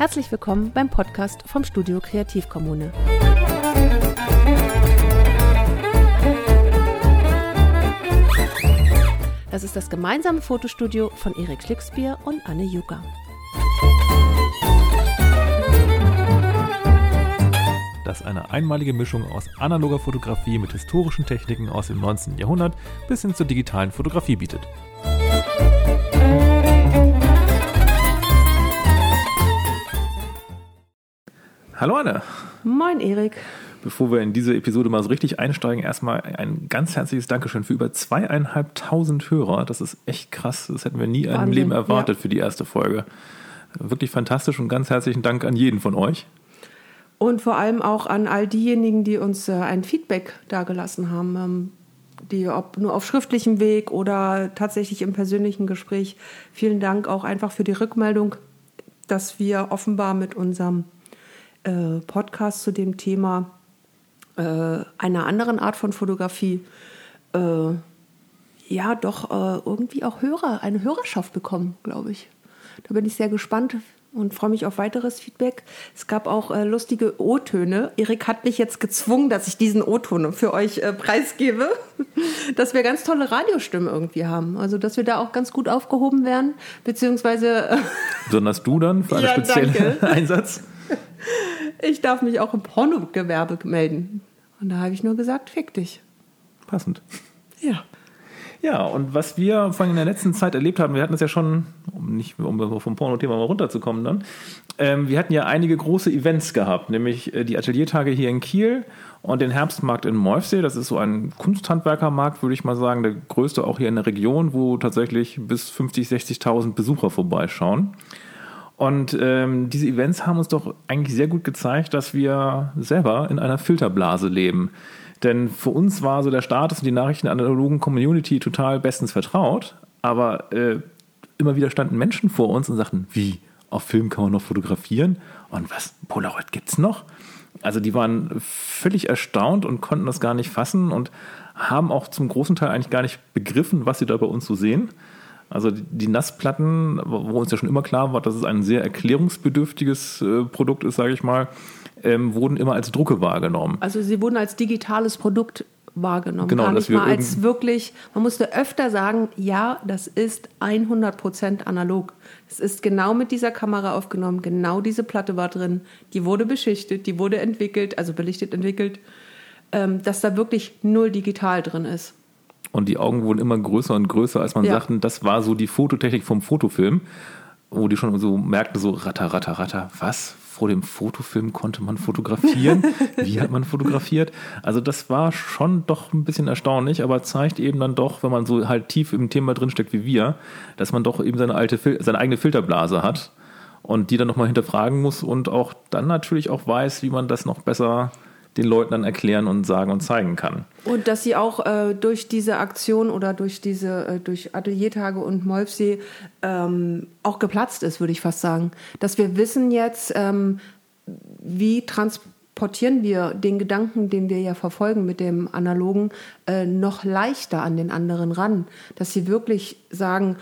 Herzlich willkommen beim Podcast vom Studio Kreativkommune. Das ist das gemeinsame Fotostudio von Erik Schlicksbier und Anne Jucker. das eine einmalige Mischung aus analoger Fotografie mit historischen Techniken aus dem 19. Jahrhundert bis hin zur digitalen Fotografie bietet. Hallo Anne. Moin Erik. Bevor wir in diese Episode mal so richtig einsteigen, erstmal ein ganz herzliches Dankeschön für über zweieinhalbtausend Hörer. Das ist echt krass. Das hätten wir nie Wahnsinn, im Leben erwartet ja. für die erste Folge. Wirklich fantastisch und ganz herzlichen Dank an jeden von euch. Und vor allem auch an all diejenigen, die uns äh, ein Feedback dargelassen haben, ähm, die ob nur auf schriftlichem Weg oder tatsächlich im persönlichen Gespräch. Vielen Dank auch einfach für die Rückmeldung, dass wir offenbar mit unserem äh, Podcast zu dem Thema äh, einer anderen Art von Fotografie äh, ja doch äh, irgendwie auch Hörer, eine Hörerschaft bekommen, glaube ich. Da bin ich sehr gespannt, und freue mich auf weiteres Feedback. Es gab auch äh, lustige O-Töne. Erik hat mich jetzt gezwungen, dass ich diesen O-Ton für euch äh, preisgebe, dass wir ganz tolle Radiostimmen irgendwie haben. Also, dass wir da auch ganz gut aufgehoben werden, beziehungsweise. Äh, Besonders du dann für einen ja, speziellen Einsatz? Ich darf mich auch im Pornogewerbe melden. Und da habe ich nur gesagt, fick dich. Passend. Ja. Ja, und was wir vor allem in der letzten Zeit erlebt haben, wir hatten es ja schon, um nicht um vom Porno-Thema mal runterzukommen dann, ähm, wir hatten ja einige große Events gehabt, nämlich äh, die Ateliertage hier in Kiel und den Herbstmarkt in Molfsee. Das ist so ein Kunsthandwerkermarkt, würde ich mal sagen, der größte auch hier in der Region, wo tatsächlich bis 50, 60.000 Besucher vorbeischauen. Und ähm, diese Events haben uns doch eigentlich sehr gut gezeigt, dass wir selber in einer Filterblase leben. Denn für uns war so der Status und die Nachrichten der analogen Community total bestens vertraut. Aber äh, immer wieder standen Menschen vor uns und sagten, wie, auf Film kann man noch fotografieren? Und was, Polaroid gibt's noch? Also die waren völlig erstaunt und konnten das gar nicht fassen und haben auch zum großen Teil eigentlich gar nicht begriffen, was sie da bei uns so sehen. Also die Nassplatten, wo uns ja schon immer klar war, dass es ein sehr erklärungsbedürftiges äh, Produkt ist, sage ich mal, ähm, wurden immer als Drucke wahrgenommen. Also sie wurden als digitales Produkt wahrgenommen. Genau, Gar nicht mal als wirklich, man musste öfter sagen, ja, das ist 100% analog. Es ist genau mit dieser Kamera aufgenommen, genau diese Platte war drin, die wurde beschichtet, die wurde entwickelt, also belichtet entwickelt, ähm, dass da wirklich null digital drin ist. Und die Augen wurden immer größer und größer, als man ja. sagte, das war so die Fototechnik vom Fotofilm, wo die schon so merkten, so ratter, ratter, ratter, was? vor dem Fotofilm konnte man fotografieren. Wie hat man fotografiert? Also das war schon doch ein bisschen erstaunlich, aber zeigt eben dann doch, wenn man so halt tief im Thema drinsteckt wie wir, dass man doch eben seine alte, seine eigene Filterblase hat und die dann nochmal hinterfragen muss und auch dann natürlich auch weiß, wie man das noch besser den Leuten dann erklären und sagen und zeigen kann. Und dass sie auch äh, durch diese Aktion oder durch diese äh, durch Ateliertage und Molfsee ähm, auch geplatzt ist, würde ich fast sagen. Dass wir wissen jetzt, ähm, wie transportieren wir den Gedanken, den wir ja verfolgen mit dem Analogen, äh, noch leichter an den anderen ran. Dass sie wirklich sagen,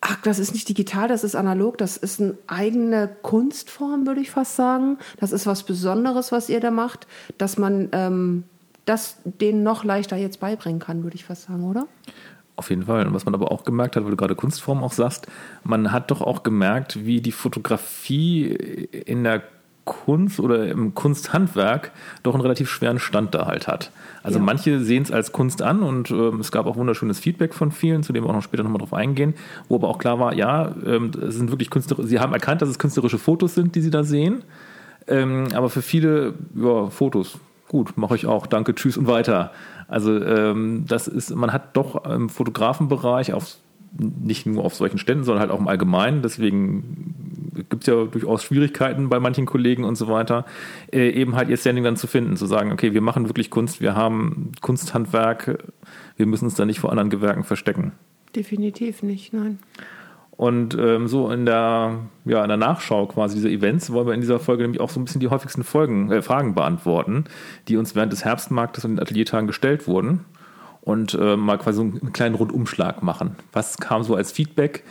ach, das ist nicht digital, das ist analog, das ist eine eigene Kunstform, würde ich fast sagen. Das ist was Besonderes, was ihr da macht, dass man ähm, das denen noch leichter jetzt beibringen kann, würde ich fast sagen, oder? Auf jeden Fall. Und was man aber auch gemerkt hat, weil du gerade Kunstform auch sagst, man hat doch auch gemerkt, wie die Fotografie in der Kunst oder im Kunsthandwerk doch einen relativ schweren Stand da halt hat. Also ja. manche sehen es als Kunst an und ähm, es gab auch wunderschönes Feedback von vielen, zu dem wir auch noch später nochmal drauf eingehen, wo aber auch klar war, ja, ähm, es sind wirklich künstlerische, sie haben erkannt, dass es künstlerische Fotos sind, die sie da sehen. Ähm, aber für viele, ja, Fotos, gut, mache ich auch, danke, tschüss und weiter. Also ähm, das ist, man hat doch im Fotografenbereich auf nicht nur auf solchen Ständen, sondern halt auch im Allgemeinen. Deswegen gibt es ja durchaus Schwierigkeiten bei manchen Kollegen und so weiter, äh, eben halt ihr Standing dann zu finden, zu sagen, okay, wir machen wirklich Kunst, wir haben Kunsthandwerk, wir müssen uns da nicht vor anderen Gewerken verstecken. Definitiv nicht, nein. Und ähm, so in der, ja, in der Nachschau quasi dieser Events wollen wir in dieser Folge nämlich auch so ein bisschen die häufigsten Folgen, äh, Fragen beantworten, die uns während des Herbstmarktes und den Ateliertagen gestellt wurden und äh, mal quasi so einen kleinen Rundumschlag machen. Was kam so als Feedback?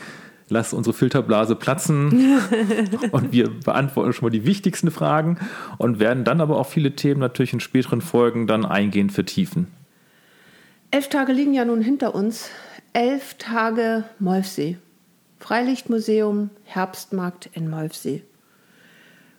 lass unsere Filterblase platzen und wir beantworten schon mal die wichtigsten Fragen und werden dann aber auch viele Themen natürlich in späteren Folgen dann eingehend vertiefen. Elf Tage liegen ja nun hinter uns. Elf Tage Molfsee. Freilichtmuseum, Herbstmarkt in Molfsee.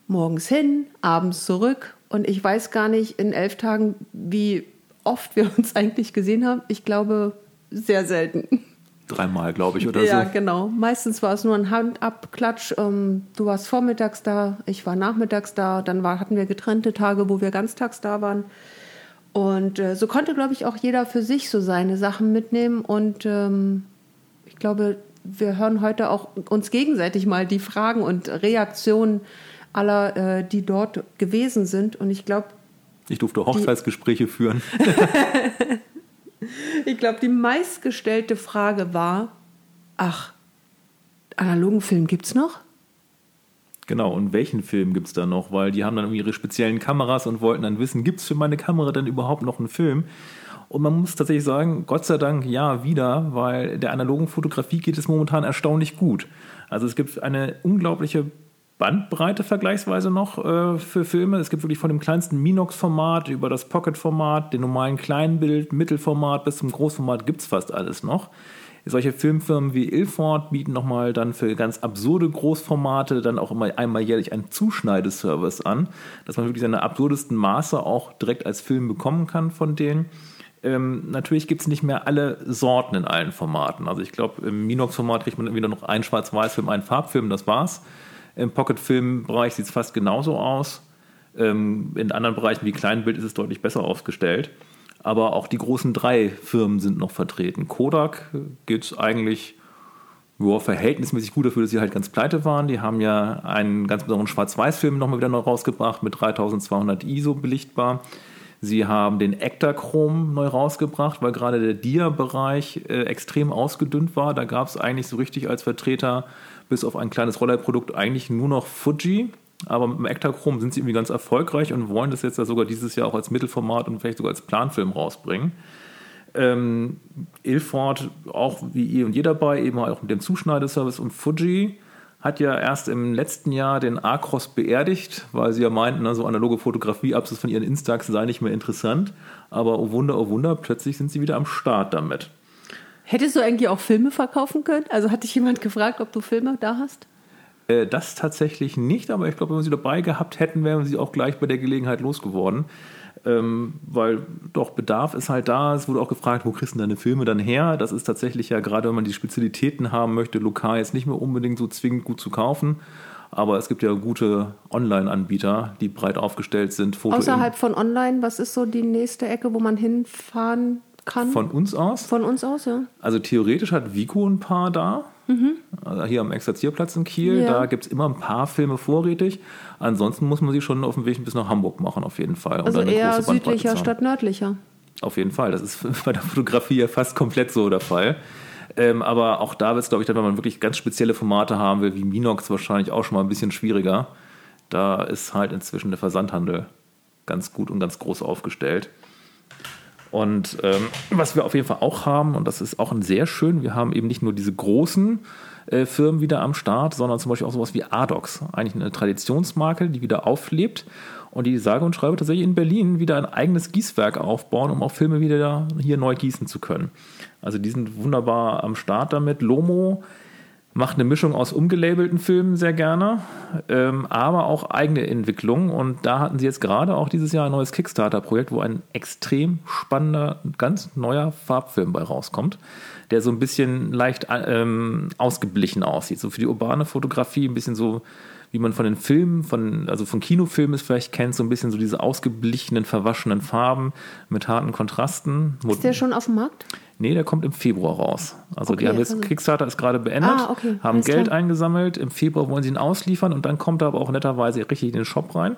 Morgens hin, abends zurück und ich weiß gar nicht in elf Tagen, wie oft wir uns eigentlich gesehen haben. Ich glaube, sehr selten. Dreimal, glaube ich, oder ja, so. Ja, genau. Meistens war es nur ein Handabklatsch. Ähm, du warst vormittags da, ich war nachmittags da. Dann war, hatten wir getrennte Tage, wo wir ganztags da waren. Und äh, so konnte, glaube ich, auch jeder für sich so seine Sachen mitnehmen. Und ähm, ich glaube, wir hören heute auch uns gegenseitig mal die Fragen und Reaktionen aller, äh, die dort gewesen sind. Und ich glaube. Ich durfte Hochzeitsgespräche die, führen. ich glaube, die meistgestellte Frage war: Ach, analogen Film gibt es noch? Genau, und welchen Film gibt es da noch? Weil die haben dann ihre speziellen Kameras und wollten dann wissen, gibt es für meine Kamera denn überhaupt noch einen Film? Und man muss tatsächlich sagen, Gott sei Dank ja wieder, weil der analogen Fotografie geht es momentan erstaunlich gut. Also es gibt eine unglaubliche Bandbreite vergleichsweise noch äh, für Filme. Es gibt wirklich von dem kleinsten Minox-Format über das Pocket-Format, den normalen Kleinbild, Mittelformat bis zum Großformat gibt es fast alles noch. Solche Filmfirmen wie Ilford bieten nochmal dann für ganz absurde Großformate dann auch immer einmal jährlich einen Zuschneideservice an, dass man wirklich seine absurdesten Maße auch direkt als Film bekommen kann von denen. Ähm, natürlich gibt es nicht mehr alle Sorten in allen Formaten. Also ich glaube, im Minox-Format kriegt man wieder noch einen Schwarz-Weiß-Film, einen Farbfilm, das war's. Im Pocket-Film-Bereich sieht es fast genauso aus. Ähm, in anderen Bereichen wie Kleinbild ist es deutlich besser aufgestellt. Aber auch die großen drei Firmen sind noch vertreten. Kodak geht es eigentlich ja, verhältnismäßig gut dafür, dass sie halt ganz pleite waren. Die haben ja einen ganz besonderen Schwarz-Weiß-Film nochmal wieder neu rausgebracht mit 3200 ISO belichtbar. Sie haben den Ektachrom neu rausgebracht, weil gerade der Dia-Bereich äh, extrem ausgedünnt war. Da gab es eigentlich so richtig als Vertreter bis auf ein kleines Rollerprodukt eigentlich nur noch Fuji. Aber mit dem Ektachrom sind sie irgendwie ganz erfolgreich und wollen das jetzt ja sogar dieses Jahr auch als Mittelformat und vielleicht sogar als Planfilm rausbringen. Ähm, Ilford auch wie ihr und je dabei, eben auch mit dem Zuschneideservice und Fuji hat ja erst im letzten Jahr den Acros beerdigt, weil sie ja meinten, also analoge Fotografie-Abschluss von ihren Instax sei nicht mehr interessant. Aber oh Wunder, oh Wunder, plötzlich sind sie wieder am Start damit. Hättest du eigentlich auch Filme verkaufen können? Also hat dich jemand gefragt, ob du Filme da hast? Äh, das tatsächlich nicht, aber ich glaube, wenn wir sie dabei gehabt hätten, wären wir sie auch gleich bei der Gelegenheit losgeworden. Ähm, weil doch Bedarf ist halt da. Es wurde auch gefragt, wo kriegst du deine Filme dann her? Das ist tatsächlich ja gerade, wenn man die Spezialitäten haben möchte, lokal jetzt nicht mehr unbedingt so zwingend gut zu kaufen. Aber es gibt ja gute Online-Anbieter, die breit aufgestellt sind. Foto Außerhalb von Online, was ist so die nächste Ecke, wo man hinfahren kann? Von uns aus? Von uns aus, ja. Also theoretisch hat Vico ein paar da. Mhm. Also hier am Exerzierplatz in Kiel. Ja. Da gibt es immer ein paar Filme vorrätig. Ansonsten muss man sie schon auf dem Weg bis nach Hamburg machen, auf jeden Fall. Um also eher südlicher statt nördlicher. Auf jeden Fall. Das ist bei der Fotografie ja fast komplett so der Fall. Ähm, aber auch da wird es, glaube ich, dann, wenn man wirklich ganz spezielle Formate haben will, wie Minox, wahrscheinlich auch schon mal ein bisschen schwieriger. Da ist halt inzwischen der Versandhandel ganz gut und ganz groß aufgestellt. Und ähm, was wir auf jeden Fall auch haben, und das ist auch ein sehr schön, wir haben eben nicht nur diese großen äh, Firmen wieder am Start, sondern zum Beispiel auch sowas wie Adox, eigentlich eine Traditionsmarke, die wieder auflebt und die sage und schreibe tatsächlich in Berlin wieder ein eigenes Gießwerk aufbauen, um auch Filme wieder hier neu gießen zu können. Also die sind wunderbar am Start damit. Lomo macht eine Mischung aus umgelabelten Filmen sehr gerne, ähm, aber auch eigene Entwicklungen. Und da hatten sie jetzt gerade auch dieses Jahr ein neues Kickstarter-Projekt, wo ein extrem spannender, ganz neuer Farbfilm bei rauskommt, der so ein bisschen leicht ähm, ausgeblichen aussieht. So für die urbane Fotografie ein bisschen so wie man von den Filmen, von, also von Kinofilmen es vielleicht kennt, so ein bisschen so diese ausgeblichenen, verwaschenen Farben mit harten Kontrasten. Ist der schon auf dem Markt? Nee, der kommt im Februar raus. Also okay, die haben jetzt, also Kickstarter ist gerade beendet, ah, okay, haben Geld klar. eingesammelt, im Februar wollen sie ihn ausliefern und dann kommt er aber auch netterweise richtig in den Shop rein.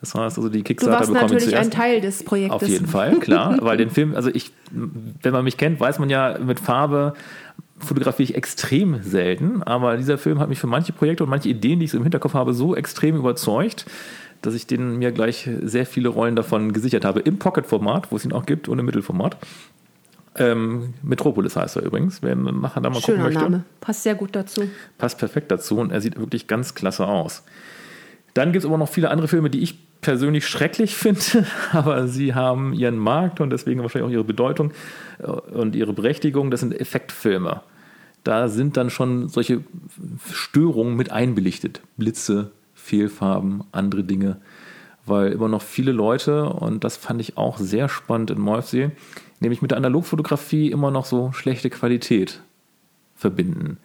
Das heißt also, die Kickstarter du warst natürlich ein Teil des Projektes. Auf jeden Fall, klar. weil den Film, also ich, wenn man mich kennt, weiß man ja, mit Farbe fotografiere ich extrem selten, aber dieser Film hat mich für manche Projekte und manche Ideen, die ich so im Hinterkopf habe, so extrem überzeugt, dass ich den mir gleich sehr viele Rollen davon gesichert habe. Im Pocket-Format, wo es ihn auch gibt, und im Mittelformat. Ähm, Metropolis heißt er übrigens, wer nachher da mal Schöner gucken möchte. Name. Passt sehr gut dazu. Passt perfekt dazu und er sieht wirklich ganz klasse aus. Dann gibt es aber noch viele andere Filme, die ich persönlich schrecklich finde, aber sie haben ihren Markt und deswegen wahrscheinlich auch ihre Bedeutung äh, und ihre Berechtigung. Das sind Effektfilme. Da sind dann schon solche Störungen mit einbelichtet. Blitze, Fehlfarben, andere Dinge. Weil immer noch viele Leute, und das fand ich auch sehr spannend in Molfsee, nämlich mit der Analogfotografie immer noch so schlechte Qualität verbinden.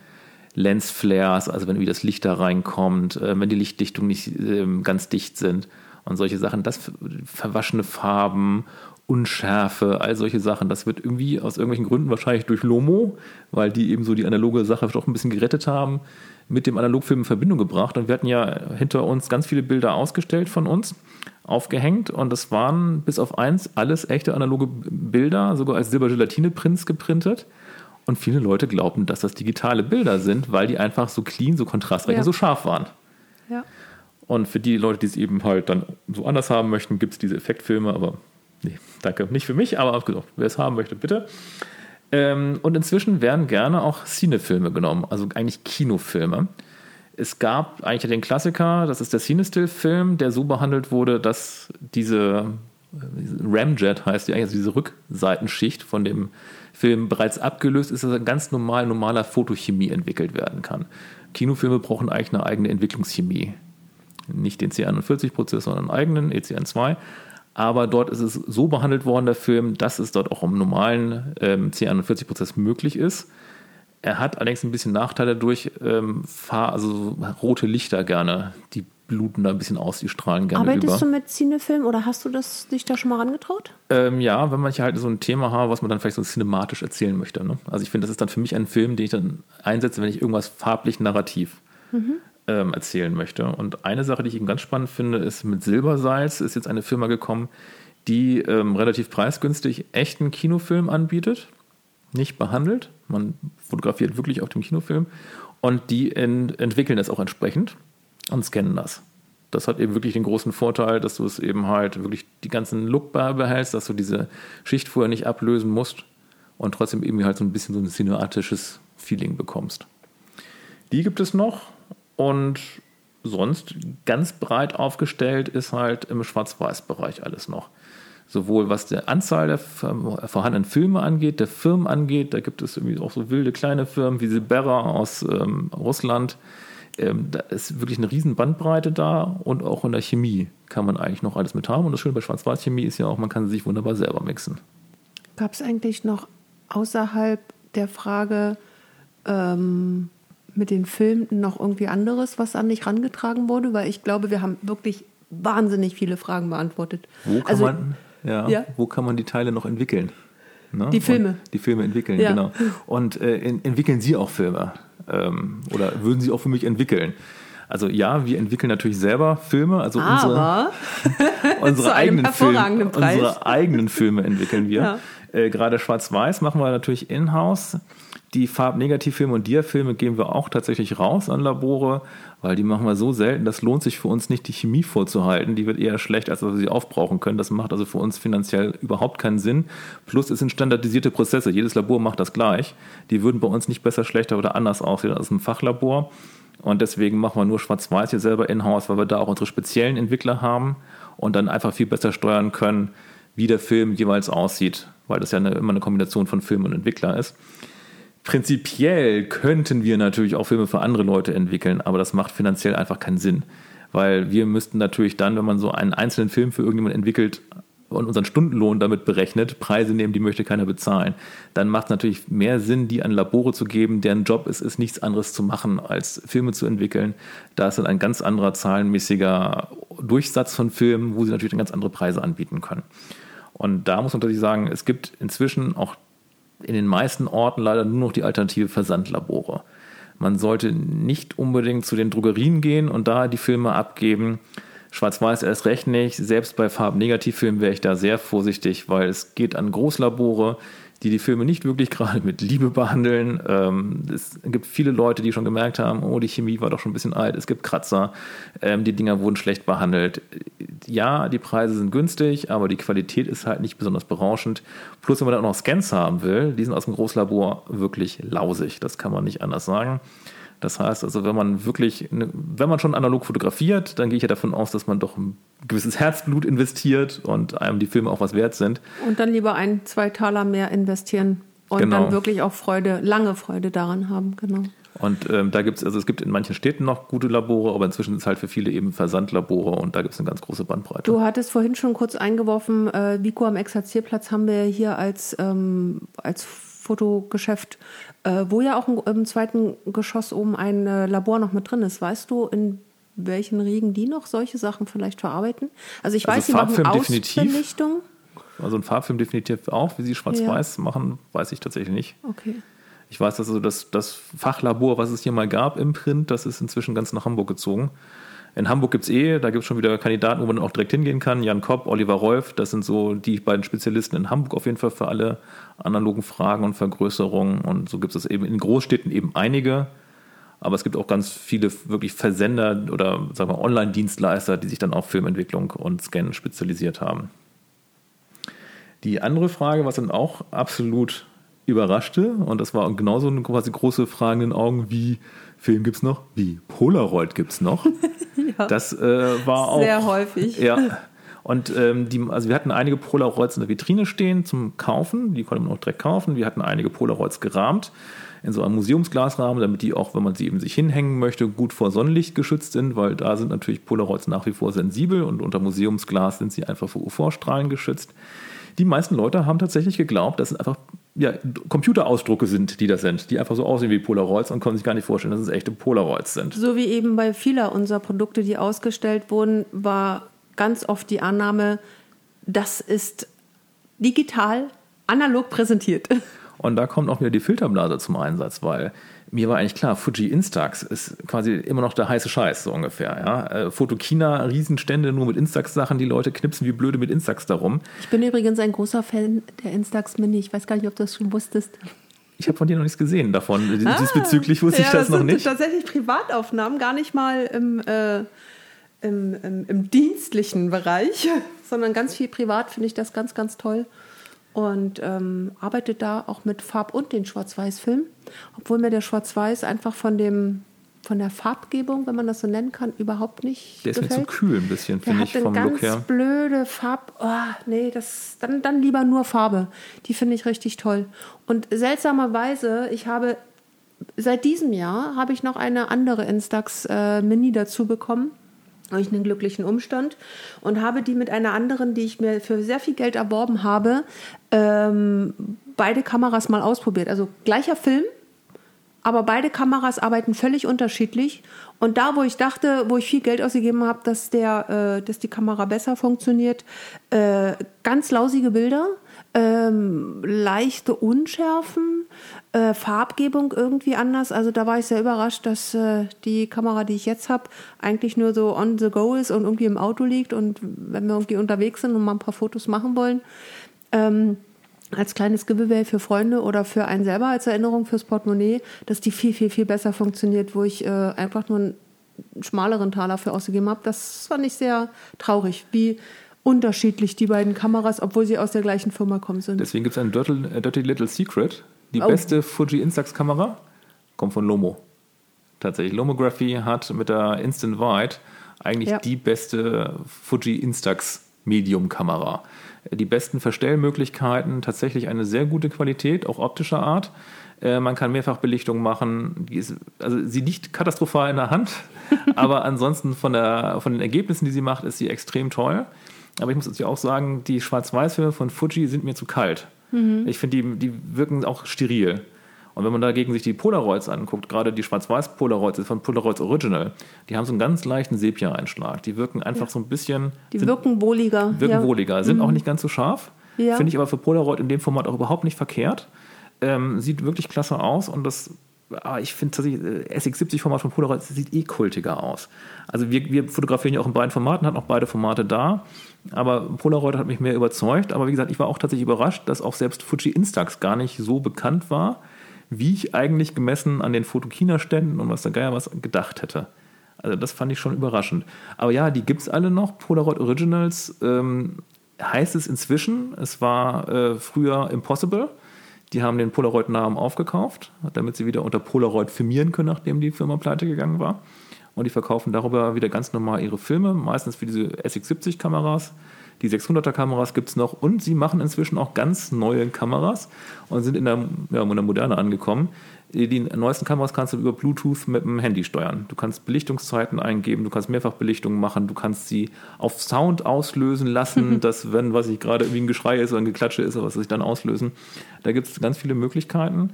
Lensflares, also wenn irgendwie das Licht da reinkommt, äh, wenn die Lichtdichtungen nicht ähm, ganz dicht sind und solche Sachen, das verwaschene Farben, Unschärfe, all solche Sachen, das wird irgendwie aus irgendwelchen Gründen wahrscheinlich durch Lomo, weil die eben so die analoge Sache doch ein bisschen gerettet haben, mit dem Analogfilm in Verbindung gebracht. Und wir hatten ja hinter uns ganz viele Bilder ausgestellt von uns, aufgehängt. Und das waren bis auf eins alles echte analoge Bilder, sogar als Silbergelatine-Prints geprintet. Und viele Leute glaubten, dass das digitale Bilder sind, weil die einfach so clean, so kontrastreich Ja. und so scharf waren. Ja. Und für die Leute, die es eben halt dann so anders haben möchten, gibt es diese Effektfilme, aber nee, danke, nicht für mich, aber genau, wer es haben möchte, bitte. Ähm, und inzwischen werden gerne auch Cinefilme genommen, also eigentlich Kinofilme. Es gab eigentlich den Klassiker, das ist der Cinestill-Film, der so behandelt wurde, dass diese, Ramjet heißt die eigentlich, also diese Rückseitenschicht von dem Film bereits abgelöst ist, dass er ganz normal normaler Fotochemie entwickelt werden kann. Kinofilme brauchen eigentlich eine eigene Entwicklungschemie nicht den C41-Prozess, sondern einen eigenen, E ECN2. Aber dort ist es so behandelt worden, der Film, dass es dort auch im normalen ähm, C41-Prozess möglich ist. Er hat allerdings ein bisschen Nachteile durch ähm, also so rote Lichter gerne. Die bluten da ein bisschen aus, die strahlen gerne Arbeitest über. du mit Cinefilm oder hast du das dich da schon mal rangetraut? Ähm, ja, wenn man hier halt so ein Thema hat, was man dann vielleicht so cinematisch erzählen möchte. Ne? Also ich finde, das ist dann für mich ein Film, den ich dann einsetze, wenn ich irgendwas farblich narrativ ähm, erzählen möchte. Und eine Sache, die ich eben ganz spannend finde, ist mit Silbersalz ist jetzt eine Firma gekommen, die ähm, relativ preisgünstig echten Kinofilm anbietet, nicht behandelt. Man fotografiert wirklich auf dem Kinofilm und die ent entwickeln das auch entsprechend und scannen das. Das hat eben wirklich den großen Vorteil, dass du es eben halt wirklich die ganzen Look behältst, dass du diese Schicht vorher nicht ablösen musst und trotzdem eben halt so ein bisschen so ein cinematisches Feeling bekommst. Die gibt es noch und sonst ganz breit aufgestellt ist halt im Schwarz-Weiß-Bereich alles noch. Sowohl was die Anzahl der vorhandenen Filme angeht, der Firmen angeht, da gibt es irgendwie auch so wilde kleine Firmen wie Sibera aus ähm, Russland. Ähm, da ist wirklich eine riesen Bandbreite da und auch in der Chemie kann man eigentlich noch alles mit haben. Und das Schöne bei Schwarz-Weiß-Chemie ist ja auch, man kann sie sich wunderbar selber mixen. Gab es eigentlich noch außerhalb der Frage ähm, mit den Filmen noch irgendwie anderes, was an dich rangetragen wurde? Weil ich glaube, wir haben wirklich wahnsinnig viele Fragen beantwortet. Wo kann, Also, man, ja, ja. Wo kann man die Teile noch entwickeln? Ne? Die Filme. Und die Filme entwickeln, Ja. genau. Und äh, en- entwickeln Sie auch Filme? Ähm, oder würden Sie auch für mich entwickeln? Also ja, wir entwickeln natürlich selber Filme, also unsere, aber unsere einem eigenen Filme, unsere eigenen Filme entwickeln wir. Ja. Äh, Gerade Schwarz-Weiß machen wir natürlich in-house. Die Farbnegativfilme und Dia-Filme geben wir auch tatsächlich raus an Labore, weil die machen wir so selten, das lohnt sich für uns nicht, die Chemie vorzuhalten. Die wird eher schlecht, als dass wir sie aufbrauchen können. Das macht also für uns finanziell überhaupt keinen Sinn. Plus es sind standardisierte Prozesse. Jedes Labor macht das gleich. Die würden bei uns nicht besser, schlechter oder anders aussehen als im Fachlabor. Und deswegen machen wir nur Schwarz-Weiß hier selber in-house, weil wir da auch unsere speziellen Entwickler haben und dann einfach viel besser steuern können, wie der Film jeweils aussieht, weil das ja eine, immer eine Kombination von Film und Entwickler ist. Prinzipiell könnten wir natürlich auch Filme für andere Leute entwickeln, aber das macht finanziell einfach keinen Sinn. Weil wir müssten natürlich dann, wenn man so einen einzelnen Film für irgendjemanden entwickelt und unseren Stundenlohn damit berechnet, Preise nehmen, die möchte keiner bezahlen. Dann macht es natürlich mehr Sinn, die an Labore zu geben, deren Job es ist, nichts anderes zu machen, als Filme zu entwickeln. Da ist dann ein ganz anderer zahlenmäßiger Durchsatz von Filmen, wo sie natürlich dann ganz andere Preise anbieten können. Und da muss man natürlich sagen, es gibt inzwischen auch in den meisten Orten leider nur noch die alternative Versandlabore. Man sollte nicht unbedingt zu den Drogerien gehen und da die Filme abgeben. Schwarz-Weiß erst recht nicht. Selbst bei Farbnegativfilmen wäre ich da sehr vorsichtig, weil es geht an Großlabore, die die Filme nicht wirklich gerade mit Liebe behandeln. Ähm, es gibt viele Leute, die schon gemerkt haben, oh, die Chemie war doch schon ein bisschen alt, es gibt Kratzer, ähm, die Dinger wurden schlecht behandelt. Ja, die Preise sind günstig, aber die Qualität ist halt nicht besonders berauschend. Plus, wenn man dann auch noch Scans haben will, die sind aus dem Großlabor wirklich lausig, das kann man nicht anders sagen. Das heißt also, wenn man wirklich, wenn man schon analog fotografiert, dann gehe ich ja davon aus, dass man doch ein gewisses Herzblut investiert und einem die Filme auch was wert sind. Und dann lieber ein, zwei Taler mehr investieren und genau. dann wirklich auch Freude, lange Freude daran haben, genau. Und ähm, da gibt es, also es gibt in manchen Städten noch gute Labore, aber inzwischen ist es halt für viele eben Versandlabore und da gibt es eine ganz große Bandbreite. Du hattest vorhin schon kurz eingeworfen, äh, Vico am Exerzierplatz haben wir hier als, ähm, als Fotogeschäft, äh, wo ja auch im, im, zweiten Geschoss oben ein äh, Labor noch mit drin ist. Weißt du, in welchen Riegen die noch solche Sachen vielleicht verarbeiten? Also ich also weiß, sie machen Ausbelichtung. Also ein Farbfilm definitiv auch. Wie sie schwarz-weiß ja. machen, weiß ich tatsächlich nicht. Okay. Ich weiß, dass also das, das Fachlabor, was es hier mal gab im Print, das ist inzwischen ganz nach Hamburg gezogen. In Hamburg gibt es eh, da gibt es schon wieder Kandidaten, wo man auch direkt hingehen kann. Jan Kopp, Oliver Rolf, das sind so die beiden Spezialisten in Hamburg auf jeden Fall für alle analogen Fragen und Vergrößerungen. Und so gibt es eben in Großstädten eben einige. Aber es gibt auch ganz viele wirklich Versender oder sagen wir Online-Dienstleister, die sich dann auf Filmentwicklung und Scannen spezialisiert haben. Die andere Frage, was dann auch absolut überraschte, und das war genauso eine quasi große Frage in den Augen wie Film gibt es noch? Wie? Polaroid gibt es noch? ja. Das äh, war auch. Sehr häufig. Ja. Und ähm, die, also wir hatten einige Polaroids in der Vitrine stehen zum Kaufen, die konnte man auch direkt kaufen. Wir hatten einige Polaroids gerahmt in so einem Museumsglasrahmen, damit die auch, wenn man sie eben sich hinhängen möchte, gut vor Sonnenlicht geschützt sind, weil da sind natürlich Polaroids nach wie vor sensibel und unter Museumsglas sind sie einfach vor UV-Strahlen geschützt. Die meisten Leute haben tatsächlich geglaubt, dass es einfach ja, Computerausdrucke sind, die das sind, die einfach so aussehen wie Polaroids und konnten sich gar nicht vorstellen, dass es echte Polaroids sind. So wie eben bei vieler unserer Produkte, die ausgestellt wurden, war ganz oft die Annahme, das ist digital, analog präsentiert. Und da kommt auch wieder die Filterblase zum Einsatz, weil mir war eigentlich klar, Fuji Instax ist quasi immer noch der heiße Scheiß, so ungefähr. Ja? Äh, Fotokina, Riesenstände nur mit Instax-Sachen, die Leute knipsen wie blöde mit Instax darum. Ich bin übrigens ein großer Fan der Instax Mini. Ich weiß gar nicht, ob du das schon wusstest. Ich habe von dir noch nichts gesehen davon. Ah, Diesbezüglich wusste ja, ich das, das noch nicht. Tatsächlich Privataufnahmen, gar nicht mal im, äh, im, im, im dienstlichen Bereich, sondern ganz viel privat finde ich das ganz, ganz toll und ähm, arbeitet da auch mit Farb- und den Schwarz-Weiß-Film, obwohl mir der Schwarz-Weiß einfach von dem von der Farbgebung, wenn man das so nennen kann, überhaupt nicht Der ist gefällt. mir zu kühl ein bisschen, finde ich, vom ganz Look her. blöde Farb... Oh, nee, das, dann, dann lieber nur Farbe. Die finde ich richtig toll. Und seltsamerweise, ich habe... Seit diesem Jahr habe ich noch eine andere Instax äh, Mini dazu bekommen ich einen glücklichen Umstand und habe die mit einer anderen, die ich mir für sehr viel Geld erworben habe, ähm, beide Kameras mal ausprobiert. Also gleicher Film, aber beide Kameras arbeiten völlig unterschiedlich. Und da, wo ich dachte, wo ich viel Geld ausgegeben habe, dass, der, äh, dass die Kamera besser funktioniert, äh, ganz lausige Bilder, ähm, leichte Unschärfen, äh, Farbgebung irgendwie anders. Also da war ich sehr überrascht, dass äh, die Kamera, die ich jetzt habe, eigentlich nur so on the go ist und irgendwie im Auto liegt. Und wenn wir irgendwie unterwegs sind und mal ein paar Fotos machen wollen, ähm, als kleines Giveaway für Freunde oder für einen selber als Erinnerung fürs Portemonnaie, dass die viel, viel, viel besser funktioniert, wo ich äh, einfach nur einen schmaleren Taler für ausgegeben habe. Das fand ich sehr traurig, wie unterschiedlich die beiden Kameras, obwohl sie aus der gleichen Firma kommen sind. Deswegen gibt es ein Dirty, Dirty, Little Secret. Die oh. beste Fuji Instax-Kamera kommt von Lomo. Tatsächlich. Lomography hat mit der Instant Wide eigentlich ja. die beste Fuji Instax Medium-Kamera. Die besten Verstellmöglichkeiten, tatsächlich eine sehr gute Qualität, auch optischer Art. Äh, man kann Mehrfachbelichtung machen. Ist, also sie liegt katastrophal in der Hand, aber ansonsten von, der, von den Ergebnissen, die sie macht, ist sie extrem toll. Aber ich muss jetzt ja auch sagen, die Schwarz-Weiß-Filme von Fuji sind mir zu kalt. Mhm. Ich finde, die, die wirken auch steril. Und wenn man dagegen sich die Polaroids anguckt, gerade die Schwarz-Weiß-Polaroids von Polaroids Original, die haben so einen ganz leichten Sepia-Einschlag. Die wirken einfach ja. so ein bisschen. Die sind, wirken wohliger. Wirken ja. wohliger, sind mhm. auch nicht ganz so scharf. Ja. Finde ich aber für Polaroid in dem Format auch überhaupt nicht verkehrt. Ähm, sieht wirklich klasse aus und das aber ich finde tatsächlich, äh, SX70-Format von Polaroid sieht eh kultiger aus. Also wir, wir fotografieren ja auch in beiden Formaten, hatten auch beide Formate da. Aber Polaroid hat mich mehr überzeugt. Aber wie gesagt, ich war auch tatsächlich überrascht, dass auch selbst Fuji Instax gar nicht so bekannt war, wie ich eigentlich gemessen an den Fotokina-Ständen und was der Geier was gedacht hätte. Also das fand ich schon überraschend. Aber ja, die gibt es alle noch. Polaroid Originals ähm, heißt es inzwischen. Es war äh, früher Impossible. Die haben den Polaroid-Namen aufgekauft, damit sie wieder unter Polaroid firmieren können, nachdem die Firma pleite gegangen war. Und die verkaufen darüber wieder ganz normal ihre Filme, meistens für diese SX70-Kameras. Die 600er-Kameras gibt es noch und sie machen inzwischen auch ganz neue Kameras und sind in der, ja, in der Moderne angekommen. Die neuesten Kameras kannst du über Bluetooth mit dem Handy steuern. Du kannst Belichtungszeiten eingeben, du kannst Mehrfachbelichtungen machen, du kannst sie auf Sound auslösen lassen, dass wenn, was ich gerade irgendwie ein Geschrei ist oder ein Geklatsche ist, was sich dann auslösen. Da gibt es ganz viele Möglichkeiten.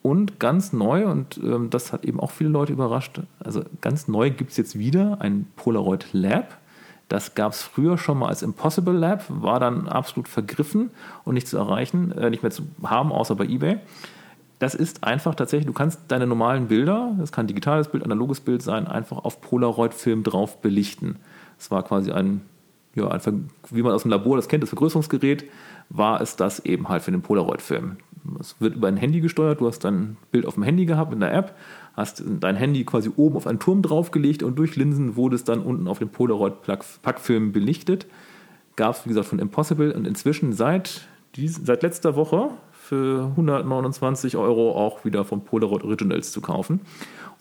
Und ganz neu, und ähm, das hat eben auch viele Leute überrascht, also ganz neu gibt es jetzt wieder ein Polaroid Lab. Das gab es früher schon mal als Impossible Lab, war dann absolut vergriffen und nicht zu erreichen, äh, nicht mehr zu haben, außer bei eBay das ist einfach tatsächlich, du kannst deine normalen Bilder, das kann digitales Bild, analoges Bild sein, einfach auf Polaroid-Film drauf belichten. Es war quasi ein, ja, ein, wie man aus dem Labor das kennt, das Vergrößerungsgerät, war es das eben halt für den Polaroid-Film. Es wird über ein Handy gesteuert, du hast dein Bild auf dem Handy gehabt in der App, hast dein Handy quasi oben auf einen Turm draufgelegt und durch Linsen wurde es dann unten auf dem Polaroid-Packfilm belichtet. Gab es, wie gesagt, von Impossible und inzwischen seit, seit letzter Woche für 129 Euro auch wieder von Polaroid Originals zu kaufen.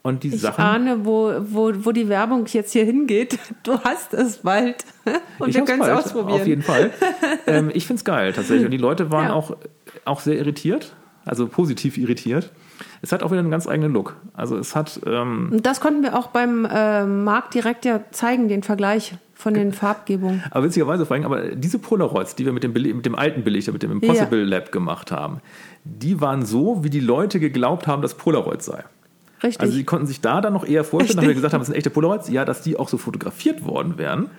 Und die ich Sachen. ahne, wo, wo, wo die Werbung jetzt hier hingeht. Du hast es bald. Und ich wir können es ausprobieren. Auf jeden Fall. ähm, ich finde es geil tatsächlich. Und die Leute waren Ja. auch, auch sehr irritiert, also positiv irritiert. Es hat auch wieder einen ganz eigenen Look. Also es hat. Ähm, das konnten wir auch beim äh, Markt direkt ja zeigen, den Vergleich von den Farbgebungen. Aber witzigerweise vor allem, aber diese Polaroids, die wir mit dem, mit dem alten Belichter, mit dem Impossible Lab gemacht haben, die waren so, wie die Leute geglaubt haben, dass Polaroid sei. Richtig. Also sie konnten sich da dann noch eher vorstellen, nachdem wir gesagt haben, das sind echte Polaroids, ja, dass die auch so fotografiert worden wären.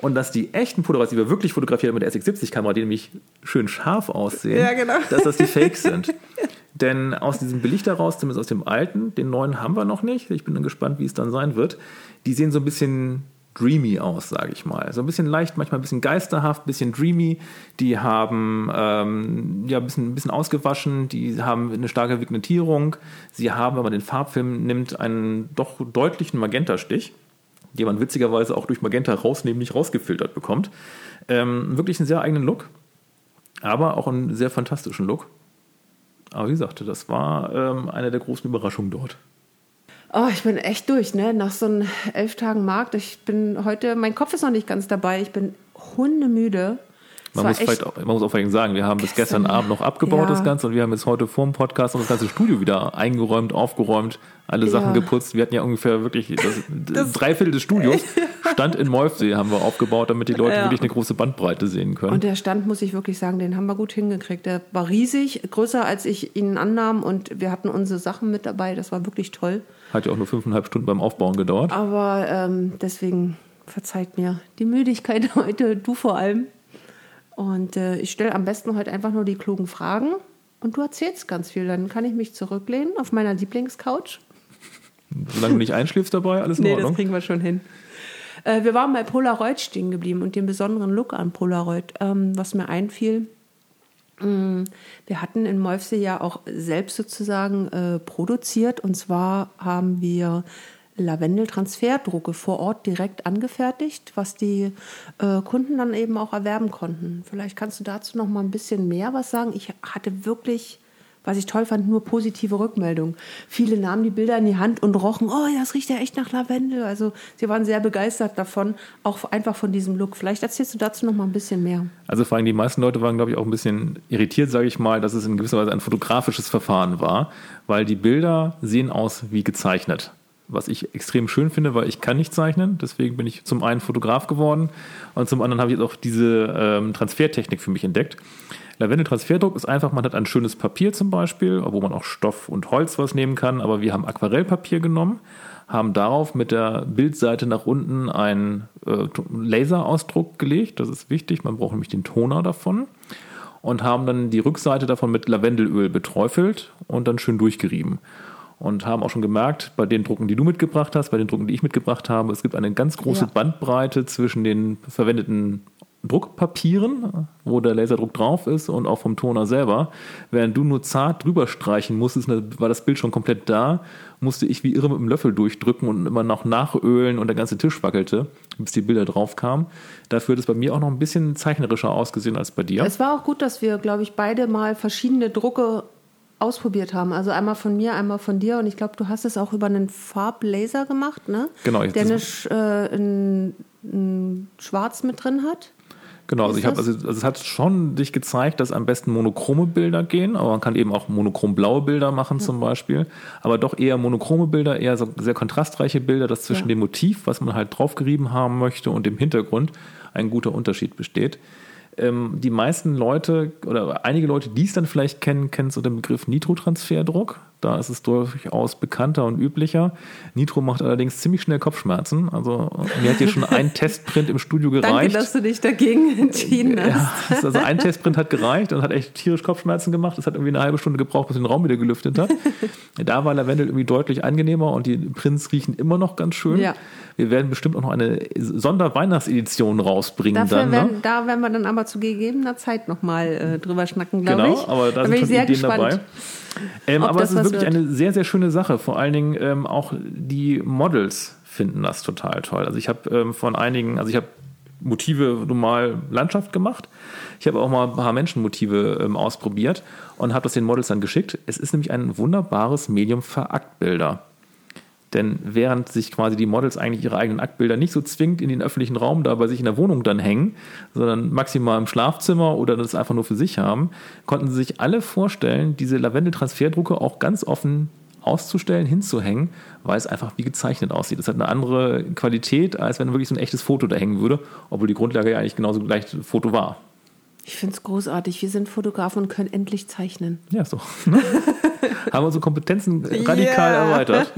Und dass die echten Polaroids, die wir wirklich fotografiert haben mit der SX70-Kamera, die nämlich schön scharf aussehen, Ja, genau. dass das die Fake sind. Denn aus diesem Belichter raus, zumindest aus dem alten, den neuen haben wir noch nicht. Ich bin dann gespannt, wie es dann sein wird. Die sehen so ein bisschen dreamy aus, sage ich mal. So ein bisschen leicht, manchmal ein bisschen geisterhaft, ein bisschen dreamy. Die haben ähm, ja ein bisschen, ein bisschen ausgewaschen, die haben eine starke Vignettierung. Sie haben, wenn man den Farbfilm nimmt, einen doch deutlichen Magentastich, den man witzigerweise auch durch Magenta rausnehmen nicht rausgefiltert bekommt. Ähm, wirklich einen sehr eigenen Look, aber auch einen sehr fantastischen Look. Aber wie gesagt, das war ähm, eine der großen Überraschungen dort. Oh, ich bin echt durch, ne? Nach so einem elf Tagen Markt. Ich bin heute, mein Kopf ist noch nicht ganz dabei. Ich bin hundemüde. Man muss, vielleicht auch, man muss auch sagen, wir haben bis Gestern, gestern Abend noch abgebaut, ja. das Ganze, und wir haben jetzt heute vor dem Podcast das ganze Studio wieder eingeräumt, aufgeräumt, alle Sachen Ja. geputzt. Wir hatten ja ungefähr wirklich das, drei Viertel des Studios stand in Molfsee, haben wir aufgebaut, damit die Leute Ja. wirklich eine große Bandbreite sehen können. Und der Stand, muss ich wirklich sagen, den haben wir gut hingekriegt. Der war riesig, größer als ich ihn annahm und wir hatten unsere Sachen mit dabei. Das war wirklich toll. Hat ja auch nur fünfeinhalb Stunden beim Aufbauen gedauert. Aber ähm, deswegen verzeiht mir die Müdigkeit heute, du vor allem. Und äh, ich stelle am besten heute einfach nur die klugen Fragen und du erzählst ganz viel. Dann kann ich mich zurücklehnen auf meiner Lieblingscouch. Solange du nicht einschläfst dabei, alles in Nee, das Ordnung. kriegen wir schon hin. Äh, wir waren bei Polaroid stehen geblieben und dem besonderen Look an Polaroid. Ähm, was mir einfiel, wir hatten in Molfsee ja auch selbst sozusagen äh, produziert. Und zwar haben wir Lavendel-Transferdrucke vor Ort direkt angefertigt, was die äh, Kunden dann eben auch erwerben konnten. Vielleicht kannst du dazu noch mal ein bisschen mehr was sagen. Ich hatte wirklich was ich toll fand, nur positive Rückmeldungen. Viele nahmen die Bilder in die Hand und rochen, oh das riecht ja echt nach Lavendel. Also sie waren sehr begeistert davon, auch einfach von diesem Look. Vielleicht erzählst du dazu noch mal ein bisschen mehr. Also vor allem die meisten Leute waren, glaube ich, auch ein bisschen irritiert, sage ich mal, dass es in gewisser Weise ein fotografisches Verfahren war, weil die Bilder sehen aus wie gezeichnet. Was ich extrem schön finde, weil ich kann nicht zeichnen, deswegen bin ich zum einen Fotograf geworden und zum anderen habe ich jetzt auch diese ähm, Transfertechnik für mich entdeckt. Lavendel-Transferdruck ist einfach, man hat ein schönes Papier zum Beispiel, wo man auch Stoff und Holz was nehmen kann, aber wir haben Aquarellpapier genommen, haben darauf mit der Bildseite nach unten einen äh, Laserausdruck gelegt, das ist wichtig, man braucht nämlich den Toner davon und haben dann die Rückseite davon mit Lavendelöl beträufelt und dann schön durchgerieben. Und haben auch schon gemerkt, bei den Drucken, die du mitgebracht hast, bei den Drucken, die ich mitgebracht habe, es gibt eine ganz große Ja. Bandbreite zwischen den verwendeten Druckpapieren, wo der Laserdruck drauf ist und auch vom Toner selber. Während du nur zart drüber streichen musstest, ne, war das Bild schon komplett da, musste ich wie irre mit dem Löffel durchdrücken und immer noch nachölen und der ganze Tisch wackelte, bis die Bilder drauf kamen. Dafür hat es bei mir auch noch ein bisschen zeichnerischer ausgesehen als bei dir. Es war auch gut, dass wir, glaube ich, beide mal verschiedene Drucke ausprobiert haben. Also einmal von mir, einmal von dir. Und ich glaube, du hast es auch über einen Farblaser gemacht, ne? Genau, ich- Der das- eine äh, ein, ein Schwarz mit drin hat. Genau, also ich habe also, also es hat schon dich gezeigt, dass am besten monochrome Bilder gehen, aber man kann eben auch monochrom blaue Bilder machen zum Beispiel, aber doch eher monochrome Bilder, eher so sehr kontrastreiche Bilder, dass zwischen Ja. dem Motiv, was man halt draufgerieben haben möchte, und dem Hintergrund ein guter Unterschied besteht. Ähm, die meisten Leute oder einige Leute, die es dann vielleicht kennen, kennen so den Begriff Nitrotransferdruck. Da ist es durchaus bekannter und üblicher. Nitro macht allerdings ziemlich schnell Kopfschmerzen. Also mir hat hier schon ein Testprint im Studio gereicht. Danke, dass du dich dagegen entschieden hast. Ja, also ein Testprint hat gereicht und hat echt tierisch Kopfschmerzen gemacht. Es hat irgendwie eine halbe Stunde gebraucht, bis den Raum wieder gelüftet hat. da war Lavendel irgendwie deutlich angenehmer und die Prints riechen immer noch ganz schön. Ja. Wir werden bestimmt auch noch eine Sonderweihnachtsedition rausbringen Dafür dann. werden, Ne? da werden wir dann aber zu gegebener Zeit nochmal äh, drüber schnacken, glaube Genau, ich. aber da bin sind ich schon sehr Ideen gespannt. dabei. Ähm, aber es ist was wirklich eine sehr, sehr schöne Sache. Vor allen Dingen ähm, auch die Models finden das total toll. Also ich habe ähm, von einigen, also ich habe Motive normal Landschaft gemacht. Ich habe auch mal ein paar Menschenmotive ähm, ausprobiert und habe das den Models dann geschickt. Es ist nämlich ein wunderbares Medium für Aktbilder. Denn während sich quasi die Models eigentlich ihre eigenen Aktbilder nicht so zwingend in den öffentlichen Raum da bei sich in der Wohnung dann hängen, sondern maximal im Schlafzimmer oder das einfach nur für sich haben, konnten sie sich alle vorstellen, diese Lavendel-Transferdrucke auch ganz offen auszustellen, hinzuhängen, weil es einfach wie gezeichnet aussieht. Das hat eine andere Qualität, als wenn wirklich so ein echtes Foto da hängen würde, obwohl die Grundlage ja eigentlich genauso gleich Foto war. Ich finde es großartig. Wir sind Fotografen und können endlich zeichnen. Ja, so. ne? Haben unsere Kompetenzen radikal Ja. erweitert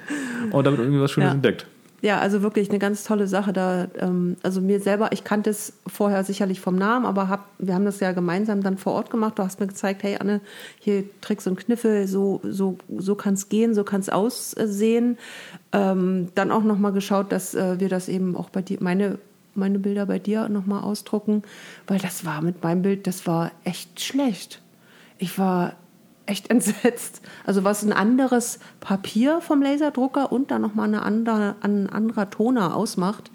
und damit irgendwie was Schönes Ja. entdeckt. Ja, also wirklich eine ganz tolle Sache. Da, ähm, also mir selber, ich kannte es vorher sicherlich vom Namen, aber hab, wir haben das ja gemeinsam dann vor Ort gemacht. Du hast mir gezeigt, hey Anne, hier Tricks und Kniffel, so, so, so kann es gehen, so kann es aussehen. Ähm, dann auch nochmal geschaut, dass äh, wir das eben auch bei dir, meine, meine Bilder bei dir nochmal ausdrucken, weil das war mit meinem Bild, das war echt schlecht. Ich war echt entsetzt. Also was ein anderes Papier vom Laserdrucker und dann nochmal eine andere, ein anderer Toner ausmacht.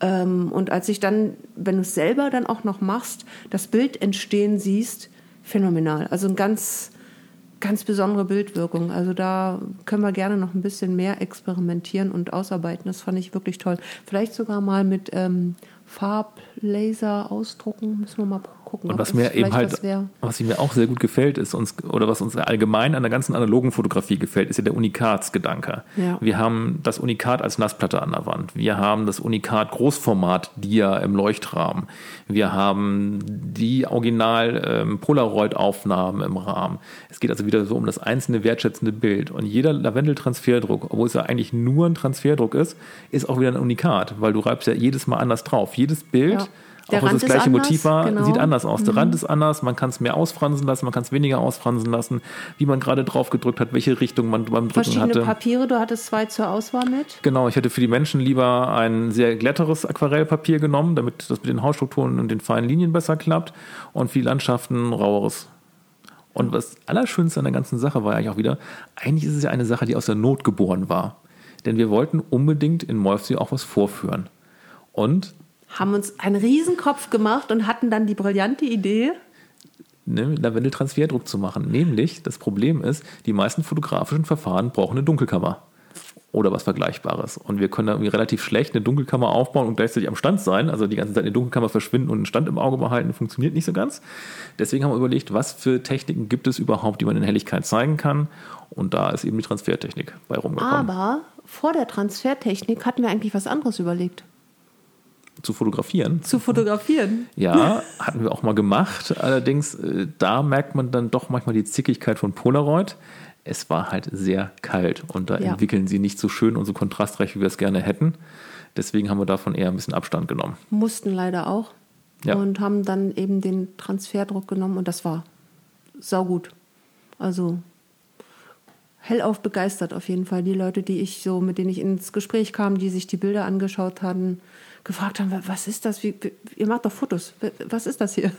Ähm, und als ich dann, wenn du es selber dann auch noch machst, das Bild entstehen siehst, phänomenal. Also ein ganz, ganz besondere Bildwirkung. Also da können wir gerne noch ein bisschen mehr experimentieren und ausarbeiten. Das fand ich wirklich toll. Vielleicht sogar mal mit ähm, Farblaser ausdrucken. Müssen wir mal gucken. Und was mir eben halt, was mir auch sehr gut gefällt, ist uns, oder was uns allgemein an der ganzen analogen Fotografie gefällt, ist ja der Unikatsgedanke. Ja. Wir haben das Unikat als Nassplatte an der Wand. Wir haben das Unikat Großformat Dia im Leuchtrahmen. Wir haben die Original ähm, Polaroid-Aufnahmen im Rahmen. Es geht also wieder so um das einzelne wertschätzende Bild. Und jeder Lavendel-Transferdruck, obwohl es ja eigentlich nur ein Transferdruck ist, ist auch wieder ein Unikat, weil du reibst ja jedes Mal anders drauf. Jedes Bild Ja. Der auch wenn es das gleiche anders, Motiv war, genau. sieht anders aus. Der Rand ist anders, man kann es mehr ausfransen lassen, man kann es weniger ausfransen lassen, wie man gerade drauf gedrückt hat, welche Richtung man beim Drücken Verschiedene hatte. Papiere, du hattest zwei zur Auswahl mit. Genau, ich hätte für die Menschen lieber ein sehr glätteres Aquarellpapier genommen, damit das mit den Hautstrukturen und den feinen Linien besser klappt und für die Landschaften raueres. Und was Allerschönste an der ganzen Sache war eigentlich auch wieder, eigentlich ist es ja eine Sache, die aus der Not geboren war. Denn wir wollten unbedingt in Molfsee auch was vorführen. Und Haben uns einen Riesenkopf gemacht und hatten dann die brillante Idee. ne, Lavendel-Transferdruck zu machen. Nämlich, das Problem ist, die meisten fotografischen Verfahren brauchen eine Dunkelkammer. Oder was Vergleichbares. Und wir können da irgendwie relativ schlecht eine Dunkelkammer aufbauen und gleichzeitig am Stand sein. Also die ganze Zeit in der Dunkelkammer verschwinden und einen Stand im Auge behalten, funktioniert nicht so ganz. Deswegen haben wir überlegt, was für Techniken gibt es überhaupt, die man in Helligkeit zeigen kann. Und da ist eben die Transfertechnik bei rumgekommen. Aber vor der Transfertechnik hatten wir eigentlich was anderes überlegt. Zu fotografieren. Zu fotografieren. Ja, hatten wir auch mal gemacht. Allerdings, äh, da merkt man dann doch manchmal die Zickigkeit von Polaroid. Es war halt sehr kalt und da Ja. entwickeln sie nicht so schön und so kontrastreich, wie wir es gerne hätten. Deswegen haben wir davon eher ein bisschen Abstand genommen. Mussten leider auch. Ja. Und haben dann eben den Transferdruck genommen und das war saugut. Also hellauf begeistert auf jeden Fall. Die Leute, die ich so, mit denen ich ins Gespräch kam, die sich die Bilder angeschaut hatten, gefragt haben, was ist das? Wie, ihr macht doch Fotos. Was ist das hier?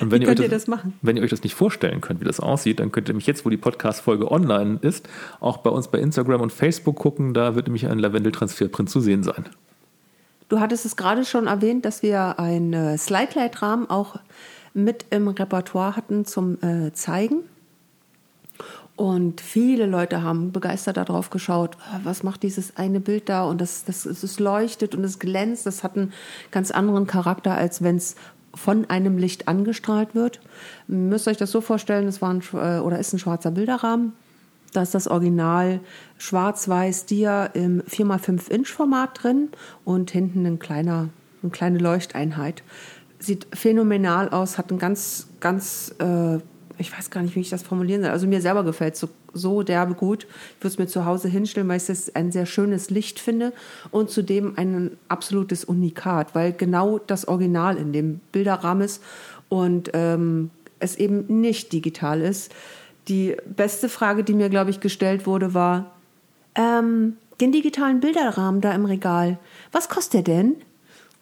Und wenn wie könnt ihr, das, ihr, das, machen? Wenn ihr euch das nicht vorstellen könnt, wie das aussieht, dann könnt ihr nämlich jetzt, wo die Podcast-Folge online ist, auch bei uns bei Instagram und Facebook gucken. Da wird nämlich ein Lavendeltransferprint zu sehen sein. Du hattest es gerade schon erwähnt, dass wir einen Slide-Light-Rahmen auch mit im Repertoire hatten zum äh, Zeigen. Und viele Leute haben begeistert darauf geschaut, ah, was macht dieses eine Bild da und das, das, es leuchtet und es glänzt. Das hat einen ganz anderen Charakter, als wenn es von einem Licht angestrahlt wird. Ihr müsst euch das so vorstellen, es war ein, äh, oder ist ein schwarzer Bilderrahmen. Da ist das Original schwarz-weiß Dia im 4x5 Inch Format drin und hinten ein kleiner, eine kleine Leuchteinheit. Sieht phänomenal aus, hat ein ganz, ganz äh, ich weiß gar nicht, wie ich das formulieren soll. Also mir selber gefällt es so, so derbe gut. Ich würde es mir zu Hause hinstellen, weil ich es ein sehr schönes Licht finde und zudem ein absolutes Unikat, weil genau das Original in dem Bilderrahmen ist und ähm, es eben nicht digital ist. Die beste Frage, die mir, glaube ich, gestellt wurde, war, ähm, den digitalen Bilderrahmen da im Regal, was kostet der denn?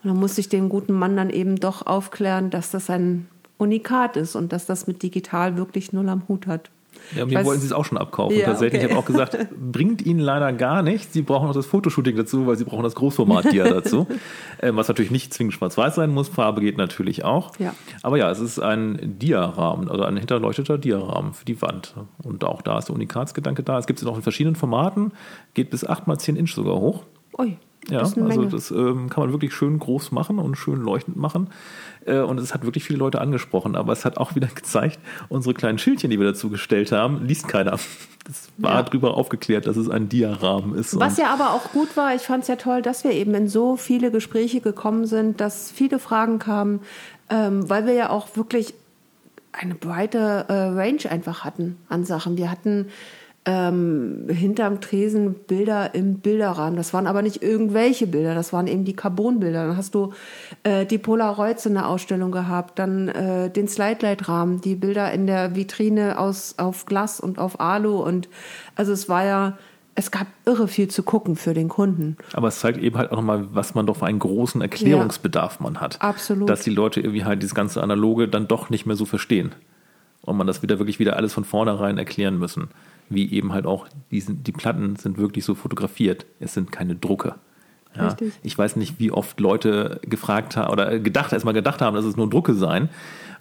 Und dann musste ich dem guten Mann dann eben doch aufklären, dass das ein Unikat ist und dass das mit digital wirklich null am Hut hat. Ja, mir wollten sie es auch schon abkaufen. Ja, tatsächlich. Okay. Ich habe auch gesagt, bringt ihnen leider gar nichts. Sie brauchen auch das Fotoshooting dazu, weil sie brauchen das Großformat-Dia dazu. ähm, was natürlich nicht zwingend schwarz-weiß sein muss. Farbe geht natürlich auch. Ja. Aber ja, es ist ein Dia-Rahmen, also ein hinterleuchteter Dia-Rahmen für die Wand. Und auch da ist der Unikatsgedanke da. Es gibt es auch in verschiedenen Formaten, geht bis 8 mal 10 Inch sogar hoch. Ui. Ja, also das ähm, kann man wirklich schön groß machen und schön leuchtend machen. Äh, und es hat wirklich viele Leute angesprochen. Aber es hat auch wieder gezeigt, unsere kleinen Schildchen, die wir dazu gestellt haben, liest keiner. Es war ja. darüber aufgeklärt, dass es ein Diarahmen ist. Was ja aber auch gut war, ich fand es ja toll, dass wir eben in so viele Gespräche gekommen sind, dass viele Fragen kamen, ähm, weil wir ja auch wirklich eine breite äh, Range einfach hatten an Sachen. Wir hatten ähm, hinterm Tresen Bilder im Bilderrahmen. Das waren aber nicht irgendwelche Bilder, das waren eben die Carbonbilder. Dann hast du äh, die Polaroids in der Ausstellung gehabt, dann äh, den Slide-Light-Rahmen, die Bilder in der Vitrine aus, auf Glas und auf Alu. Und also es war ja, es gab irre viel zu gucken für den Kunden. Aber es zeigt eben halt auch nochmal, was man doch für einen großen Erklärungsbedarf ja, man hat. Absolut. Dass die Leute irgendwie halt dieses ganze Analoge dann doch nicht mehr so verstehen. Und man das wieder wirklich wieder alles von vornherein erklären müssen wie eben halt auch diesen, die Platten sind wirklich so fotografiert. Es sind keine Drucke. Ja, ich weiß nicht, wie oft Leute gefragt haben oder gedacht, erstmal gedacht haben, dass es nur Drucke seien.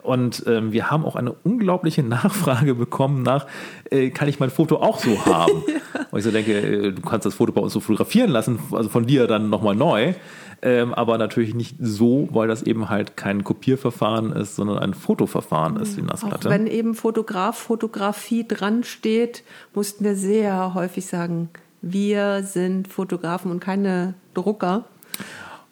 Und ähm, wir haben auch eine unglaubliche Nachfrage bekommen nach, äh, kann ich mein Foto auch so haben? ja. Und ich so denke, äh, du kannst das Foto bei uns so fotografieren lassen, also von dir dann nochmal neu ähm, aber natürlich nicht so, weil das eben halt kein Kopierverfahren ist, sondern ein Fotoverfahren ist, die Nassplatte. Auch wenn eben Fotograf, Fotografie dran steht, mussten wir sehr häufig sagen, wir sind Fotografen und keine Drucker.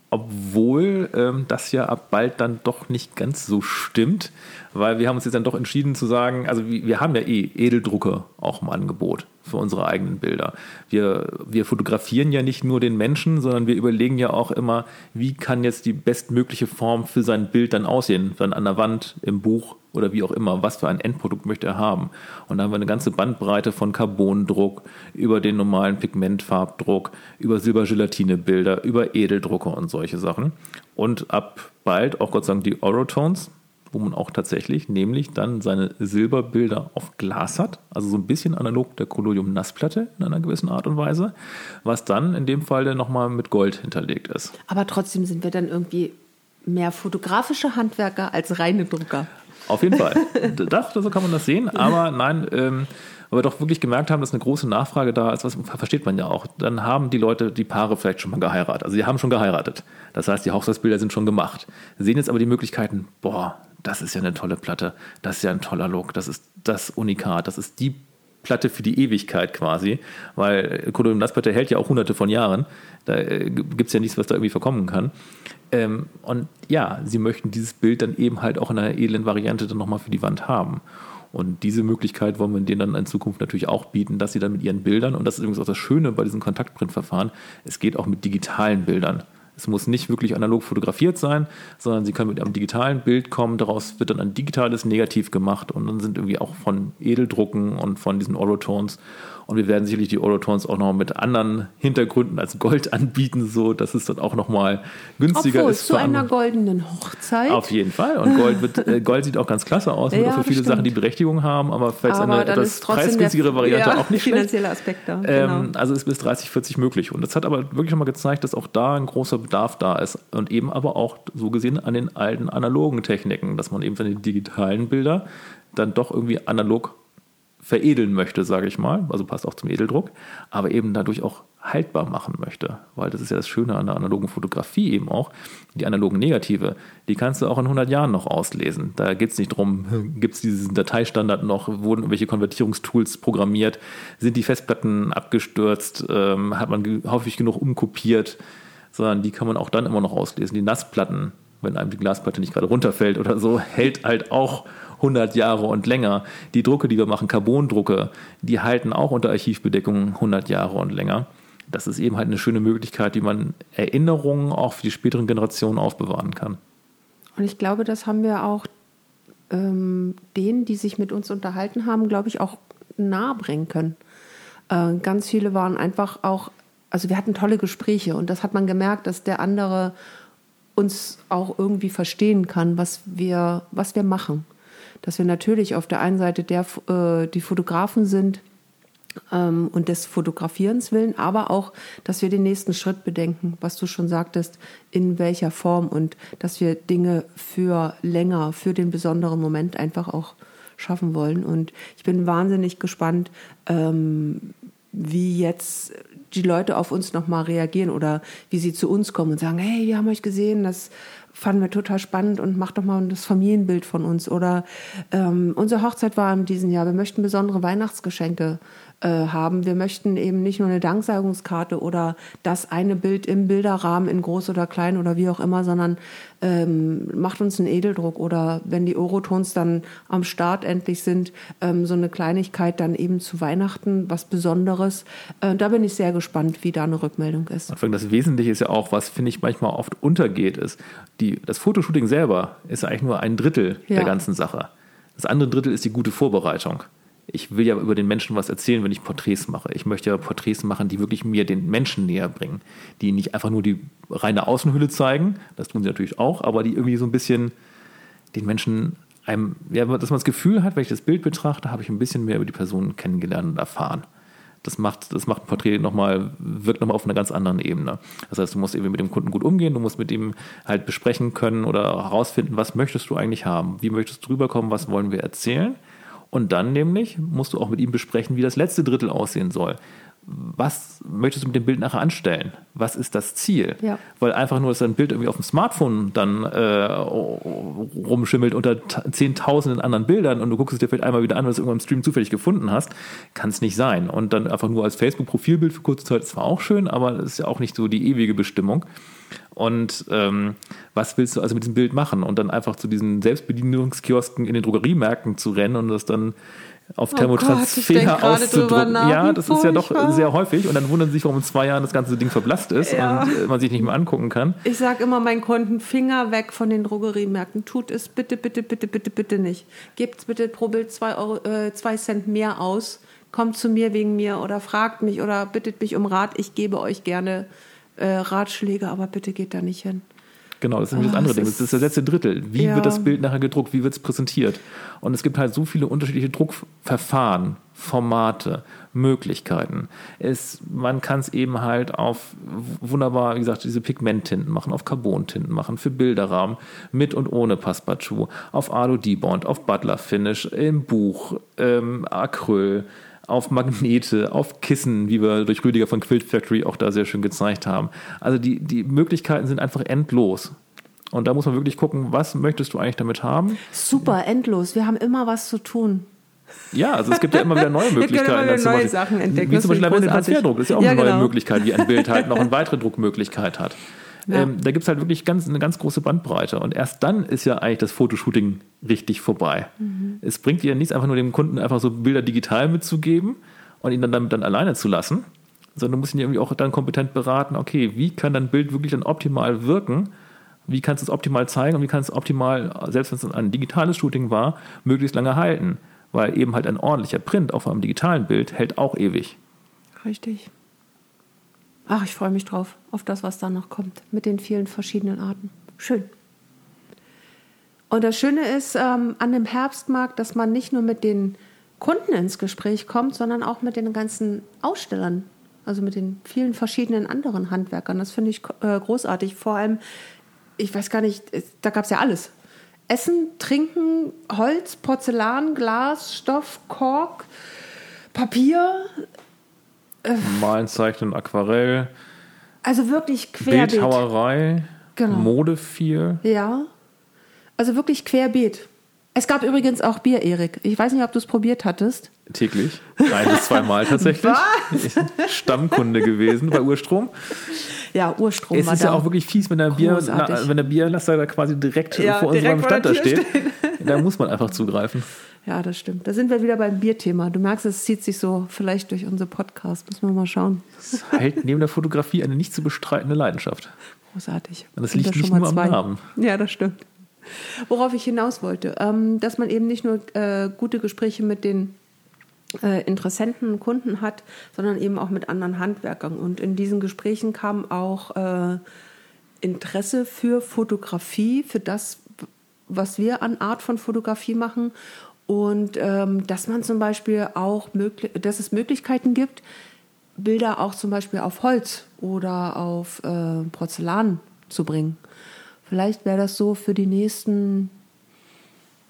Obwohl ähm, das ja ab bald dann doch nicht ganz so stimmt, weil wir haben uns jetzt dann doch entschieden zu sagen, also wir, wir haben ja eh Edeldrucker auch im Angebot für unsere eigenen Bilder. Wir, wir fotografieren ja nicht nur den Menschen, sondern wir überlegen ja auch immer, wie kann jetzt die bestmögliche Form für sein Bild dann aussehen, dann an der Wand, im Buch oder wie auch immer, was für ein Endprodukt möchte er haben. Und da haben wir eine ganze Bandbreite von Carbondruck, über den normalen Pigmentfarbdruck, über Silbergelatinebilder, über Edeldrucker und solche Sachen. Und ab bald auch Gott sei Dank die Orotones, wo man auch tatsächlich nämlich dann seine Silberbilder auf Glas hat, also so ein bisschen analog der Collodium Nassplatte in einer gewissen Art und Weise, was dann in dem Fall dann nochmal mit Gold hinterlegt ist. Aber trotzdem sind wir dann irgendwie mehr fotografische Handwerker als reine Drucker. Auf jeden Fall. das, so kann man das sehen, aber nein, ähm, weil wir doch wirklich gemerkt haben, dass eine große Nachfrage da ist, was versteht man ja auch. Dann haben die Leute, die Paare vielleicht schon mal geheiratet. Also sie haben schon geheiratet. Das heißt, die Hochzeitsbilder sind schon gemacht. Sehen jetzt aber die Möglichkeiten, boah, das ist ja eine tolle Platte, das ist ja ein toller Look, das ist das Unikat, das ist die Platte für die Ewigkeit quasi, weil Kodum Nassplatte hält ja auch hunderte von Jahren, da äh, gibt es ja nichts, was da irgendwie verkommen kann. Ähm, und ja, sie möchten dieses Bild dann eben halt auch in einer edlen Variante dann nochmal für die Wand haben. Und diese Möglichkeit wollen wir denen dann in Zukunft natürlich auch bieten, dass sie dann mit ihren Bildern, und das ist übrigens auch das Schöne bei diesem Kontaktprintverfahren, es geht auch mit digitalen Bildern. Es muss nicht wirklich analog fotografiert sein, sondern Sie können mit einem digitalen Bild kommen. Daraus wird dann ein digitales Negativ gemacht und dann sind irgendwie auch von Edeldrucken und von diesen Orotones und wir werden sicherlich die Eurotones auch noch mit anderen Hintergründen als Gold anbieten, so dass es dann auch noch mal günstiger Obwohl, ist. zu einer goldenen Hochzeit. Auf jeden Fall. Und Gold, wird, äh, Gold sieht auch ganz klasse aus, ja, für viele stimmt. Sachen die Berechtigung haben, aber falls eine etwas preisgünstigere Variante ja, auch nicht finanzielle Aspekte. Genau. Ähm, also ist bis 30, 40 möglich. Und das hat aber wirklich schon mal gezeigt, dass auch da ein großer Bedarf da ist. Und eben aber auch so gesehen an den alten analogen Techniken, dass man eben von den digitalen Bilder dann doch irgendwie analog veredeln möchte, sage ich mal, also passt auch zum Edeldruck, aber eben dadurch auch haltbar machen möchte, weil das ist ja das Schöne an der analogen Fotografie eben auch, die analogen Negative, die kannst du auch in 100 Jahren noch auslesen. Da geht es nicht darum, gibt es diesen Dateistandard noch, wurden irgendwelche Konvertierungstools programmiert, sind die Festplatten abgestürzt, ähm, hat man häufig genug umkopiert, sondern die kann man auch dann immer noch auslesen. Die Nassplatten, wenn einem die Glasplatte nicht gerade runterfällt oder so, hält halt auch 100 Jahre und länger. Die Drucke, die wir machen, Carbondrucke, die halten auch unter Archivbedeckung 100 Jahre und länger. Das ist eben halt eine schöne Möglichkeit, wie man Erinnerungen auch für die späteren Generationen aufbewahren kann. Und ich glaube, das haben wir auch ähm, denen, die sich mit uns unterhalten haben, glaube ich, auch nahe bringen können. Äh, ganz viele waren einfach auch, also wir hatten tolle Gespräche und das hat man gemerkt, dass der andere uns auch irgendwie verstehen kann, was wir, was wir machen dass wir natürlich auf der einen Seite der, äh, die Fotografen sind ähm, und des Fotografierens willen, aber auch, dass wir den nächsten Schritt bedenken, was du schon sagtest, in welcher Form und dass wir Dinge für länger, für den besonderen Moment einfach auch schaffen wollen. Und ich bin wahnsinnig gespannt, ähm, wie jetzt die Leute auf uns nochmal reagieren oder wie sie zu uns kommen und sagen, hey, wir haben euch gesehen, das fanden wir total spannend und macht doch mal das Familienbild von uns. Oder ähm, unsere Hochzeit war in diesem Jahr, wir möchten besondere Weihnachtsgeschenke haben. Wir möchten eben nicht nur eine Danksagungskarte oder das eine Bild im Bilderrahmen in groß oder klein oder wie auch immer, sondern ähm, macht uns einen Edeldruck oder wenn die Orotons dann am Start endlich sind, ähm, so eine Kleinigkeit dann eben zu Weihnachten, was Besonderes. Äh, da bin ich sehr gespannt, wie da eine Rückmeldung ist. Das Wesentliche ist ja auch, was finde ich manchmal oft untergeht, ist, die, das Fotoshooting selber ist eigentlich nur ein Drittel ja. der ganzen Sache. Das andere Drittel ist die gute Vorbereitung ich will ja über den Menschen was erzählen, wenn ich Porträts mache. Ich möchte ja Porträts machen, die wirklich mir den Menschen näher bringen, die nicht einfach nur die reine Außenhülle zeigen, das tun sie natürlich auch, aber die irgendwie so ein bisschen den Menschen einem, ja, dass man das Gefühl hat, wenn ich das Bild betrachte, habe ich ein bisschen mehr über die Person kennengelernt und erfahren. Das macht, das macht ein Porträt nochmal, wirkt nochmal auf einer ganz anderen Ebene. Das heißt, du musst eben mit dem Kunden gut umgehen, du musst mit ihm halt besprechen können oder herausfinden, was möchtest du eigentlich haben? Wie möchtest du rüberkommen? Was wollen wir erzählen? Und dann nämlich musst du auch mit ihm besprechen, wie das letzte Drittel aussehen soll. Was möchtest du mit dem Bild nachher anstellen? Was ist das Ziel? Ja. Weil einfach nur, dass ein Bild irgendwie auf dem Smartphone dann äh, rumschimmelt unter zehntausenden anderen Bildern und du guckst es dir vielleicht einmal wieder an, weil du es irgendwann im Stream zufällig gefunden hast, kann es nicht sein. Und dann einfach nur als Facebook-Profilbild für kurze Zeit ist zwar auch schön, aber das ist ja auch nicht so die ewige Bestimmung und ähm, was willst du also mit diesem Bild machen? Und dann einfach zu diesen Selbstbedienungskiosken in den Drogeriemärkten zu rennen und das dann auf oh Thermotransfer auszudrücken. Ja, das ist ja doch sehr häufig. Und dann wundern sie sich, warum in zwei Jahren das ganze Ding verblasst ist ja. und äh, man sich nicht mehr angucken kann. Ich sage immer meinen Kunden, Finger weg von den Drogeriemärkten. Tut es bitte, bitte, bitte, bitte, bitte nicht. Gebt bitte pro Bild zwei, Euro, äh, zwei Cent mehr aus. Kommt zu mir wegen mir oder fragt mich oder bittet mich um Rat. Ich gebe euch gerne äh, Ratschläge, aber bitte geht da nicht hin. Genau, das ist nämlich oh, das andere Ding. Das ist das letzte Drittel. Wie ja. wird das Bild nachher gedruckt? Wie wird es präsentiert? Und es gibt halt so viele unterschiedliche Druckverfahren, Formate, Möglichkeiten. Es, man kann es eben halt auf wunderbar, wie gesagt, diese Pigmenttinten machen, auf Carbontinten machen, für Bilderrahmen, mit und ohne Passepartout, auf Alu-Debond, auf Butler Finish, im Buch, ähm, Acryl, auf Magnete, auf Kissen, wie wir durch Rüdiger von Quilt Factory auch da sehr schön gezeigt haben. Also die, die Möglichkeiten sind einfach endlos. Und da muss man wirklich gucken, was möchtest du eigentlich damit haben? Super, endlos. Wir haben immer was zu tun. Ja, also es gibt ja immer wieder neue Möglichkeiten. Wieder neue Beispiel, Sachen entdecken. Wie zum Beispiel der Transferdruck. Das ist ja auch ja, eine neue genau. Möglichkeit, wie ein Bild halt noch eine weitere Druckmöglichkeit hat. Ja. Ähm, da gibt es halt wirklich ganz, eine ganz große Bandbreite. Und erst dann ist ja eigentlich das Fotoshooting richtig vorbei. Mhm. Es bringt dir nichts, einfach nur dem Kunden einfach so Bilder digital mitzugeben und ihn dann damit dann alleine zu lassen, sondern du musst ihn irgendwie auch dann kompetent beraten, okay, wie kann dein Bild wirklich dann optimal wirken? Wie kannst du es optimal zeigen und wie kannst du es optimal, selbst wenn es ein digitales Shooting war, möglichst lange halten? Weil eben halt ein ordentlicher Print auf einem digitalen Bild hält auch ewig. Richtig. Ach, ich freue mich drauf, auf das, was da noch kommt, mit den vielen verschiedenen Arten. Schön. Und das Schöne ist ähm, an dem Herbstmarkt, dass man nicht nur mit den Kunden ins Gespräch kommt, sondern auch mit den ganzen Ausstellern, also mit den vielen verschiedenen anderen Handwerkern. Das finde ich äh, großartig. Vor allem, ich weiß gar nicht, da gab es ja alles. Essen, Trinken, Holz, Porzellan, Glas, Stoff, Kork, Papier, Malen, Zeichnen, Aquarell. Also wirklich querbeet. Bildhauerei, genau. Mode viel. Ja, also wirklich querbeet. Es gab übrigens auch Bier, Erik. Ich weiß nicht, ob du es probiert hattest. Täglich. Ein bis zweimal tatsächlich. Was? Stammkunde gewesen bei Urstrom. Ja, Urstrom. Es ist ja auch wirklich fies, wenn der, Bier, wenn der Bierlaster da quasi direkt ja, vor direkt unserem Stand da steht. Da muss man einfach zugreifen. Ja, das stimmt. Da sind wir wieder beim Bierthema. Du merkst, es zieht sich so vielleicht durch unsere Podcast. Müssen wir mal schauen. Das hält neben der Fotografie eine nicht zu bestreitende Leidenschaft. Großartig. Und das liegt nicht nur am Namen. Ja, das stimmt. Worauf ich hinaus wollte, ähm, dass man eben nicht nur äh, gute Gespräche mit den äh, Interessenten, Kunden hat, sondern eben auch mit anderen Handwerkern. Und in diesen Gesprächen kam auch äh, Interesse für Fotografie, für das, was wir an Art von Fotografie machen und ähm, dass man zum Beispiel auch dass es Möglichkeiten gibt, Bilder auch zum Beispiel auf Holz oder auf äh, Porzellan zu bringen. Vielleicht wäre das so für die nächsten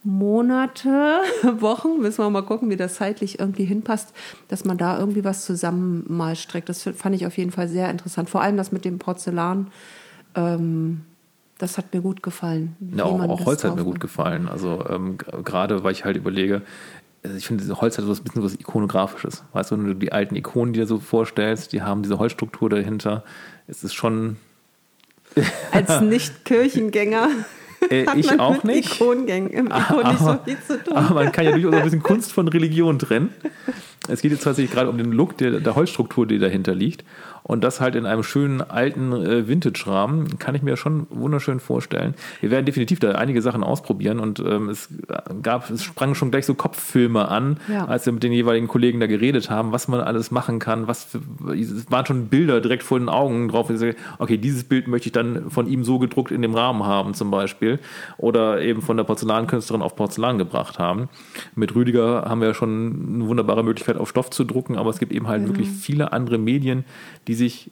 Monate, Wochen, müssen wir mal gucken, wie das zeitlich irgendwie hinpasst, dass man da irgendwie was zusammen mal streckt. Das fand ich auf jeden Fall sehr interessant. Vor allem das mit dem Porzellan. Ähm, das hat mir gut gefallen. Ja, auch, auch Holz hat mir gut gefallen. Also ähm, gerade, weil ich halt überlege, also ich finde, Holz hat so ein bisschen was Ikonografisches. Weißt du, wenn du die alten Ikonen, die du so vorstellst, die haben diese Holzstruktur dahinter. Es ist schon. Als Nicht-Kirchengänger. Äh, ich auch nicht. Ikonengängen, aber, nicht so viel zu tun. aber man kann ja durchaus ein bisschen Kunst von Religion trennen. Es geht jetzt tatsächlich gerade um den Look der, der Holzstruktur, die dahinter liegt. Und das halt in einem schönen alten äh, Vintage-Rahmen kann ich mir schon wunderschön vorstellen. Wir werden definitiv da einige Sachen ausprobieren und ähm, es gab, es sprangen schon gleich so Kopffilme an, ja. als wir mit den jeweiligen Kollegen da geredet haben, was man alles machen kann, was für, es waren schon Bilder direkt vor den Augen drauf. Okay, dieses Bild möchte ich dann von ihm so gedruckt in dem Rahmen haben, zum Beispiel. Oder eben von der Porzellankünstlerin auf Porzellan gebracht haben. Mit Rüdiger haben wir ja schon eine wunderbare Möglichkeit, auf Stoff zu drucken, aber es gibt eben halt mhm. wirklich viele andere Medien, die sich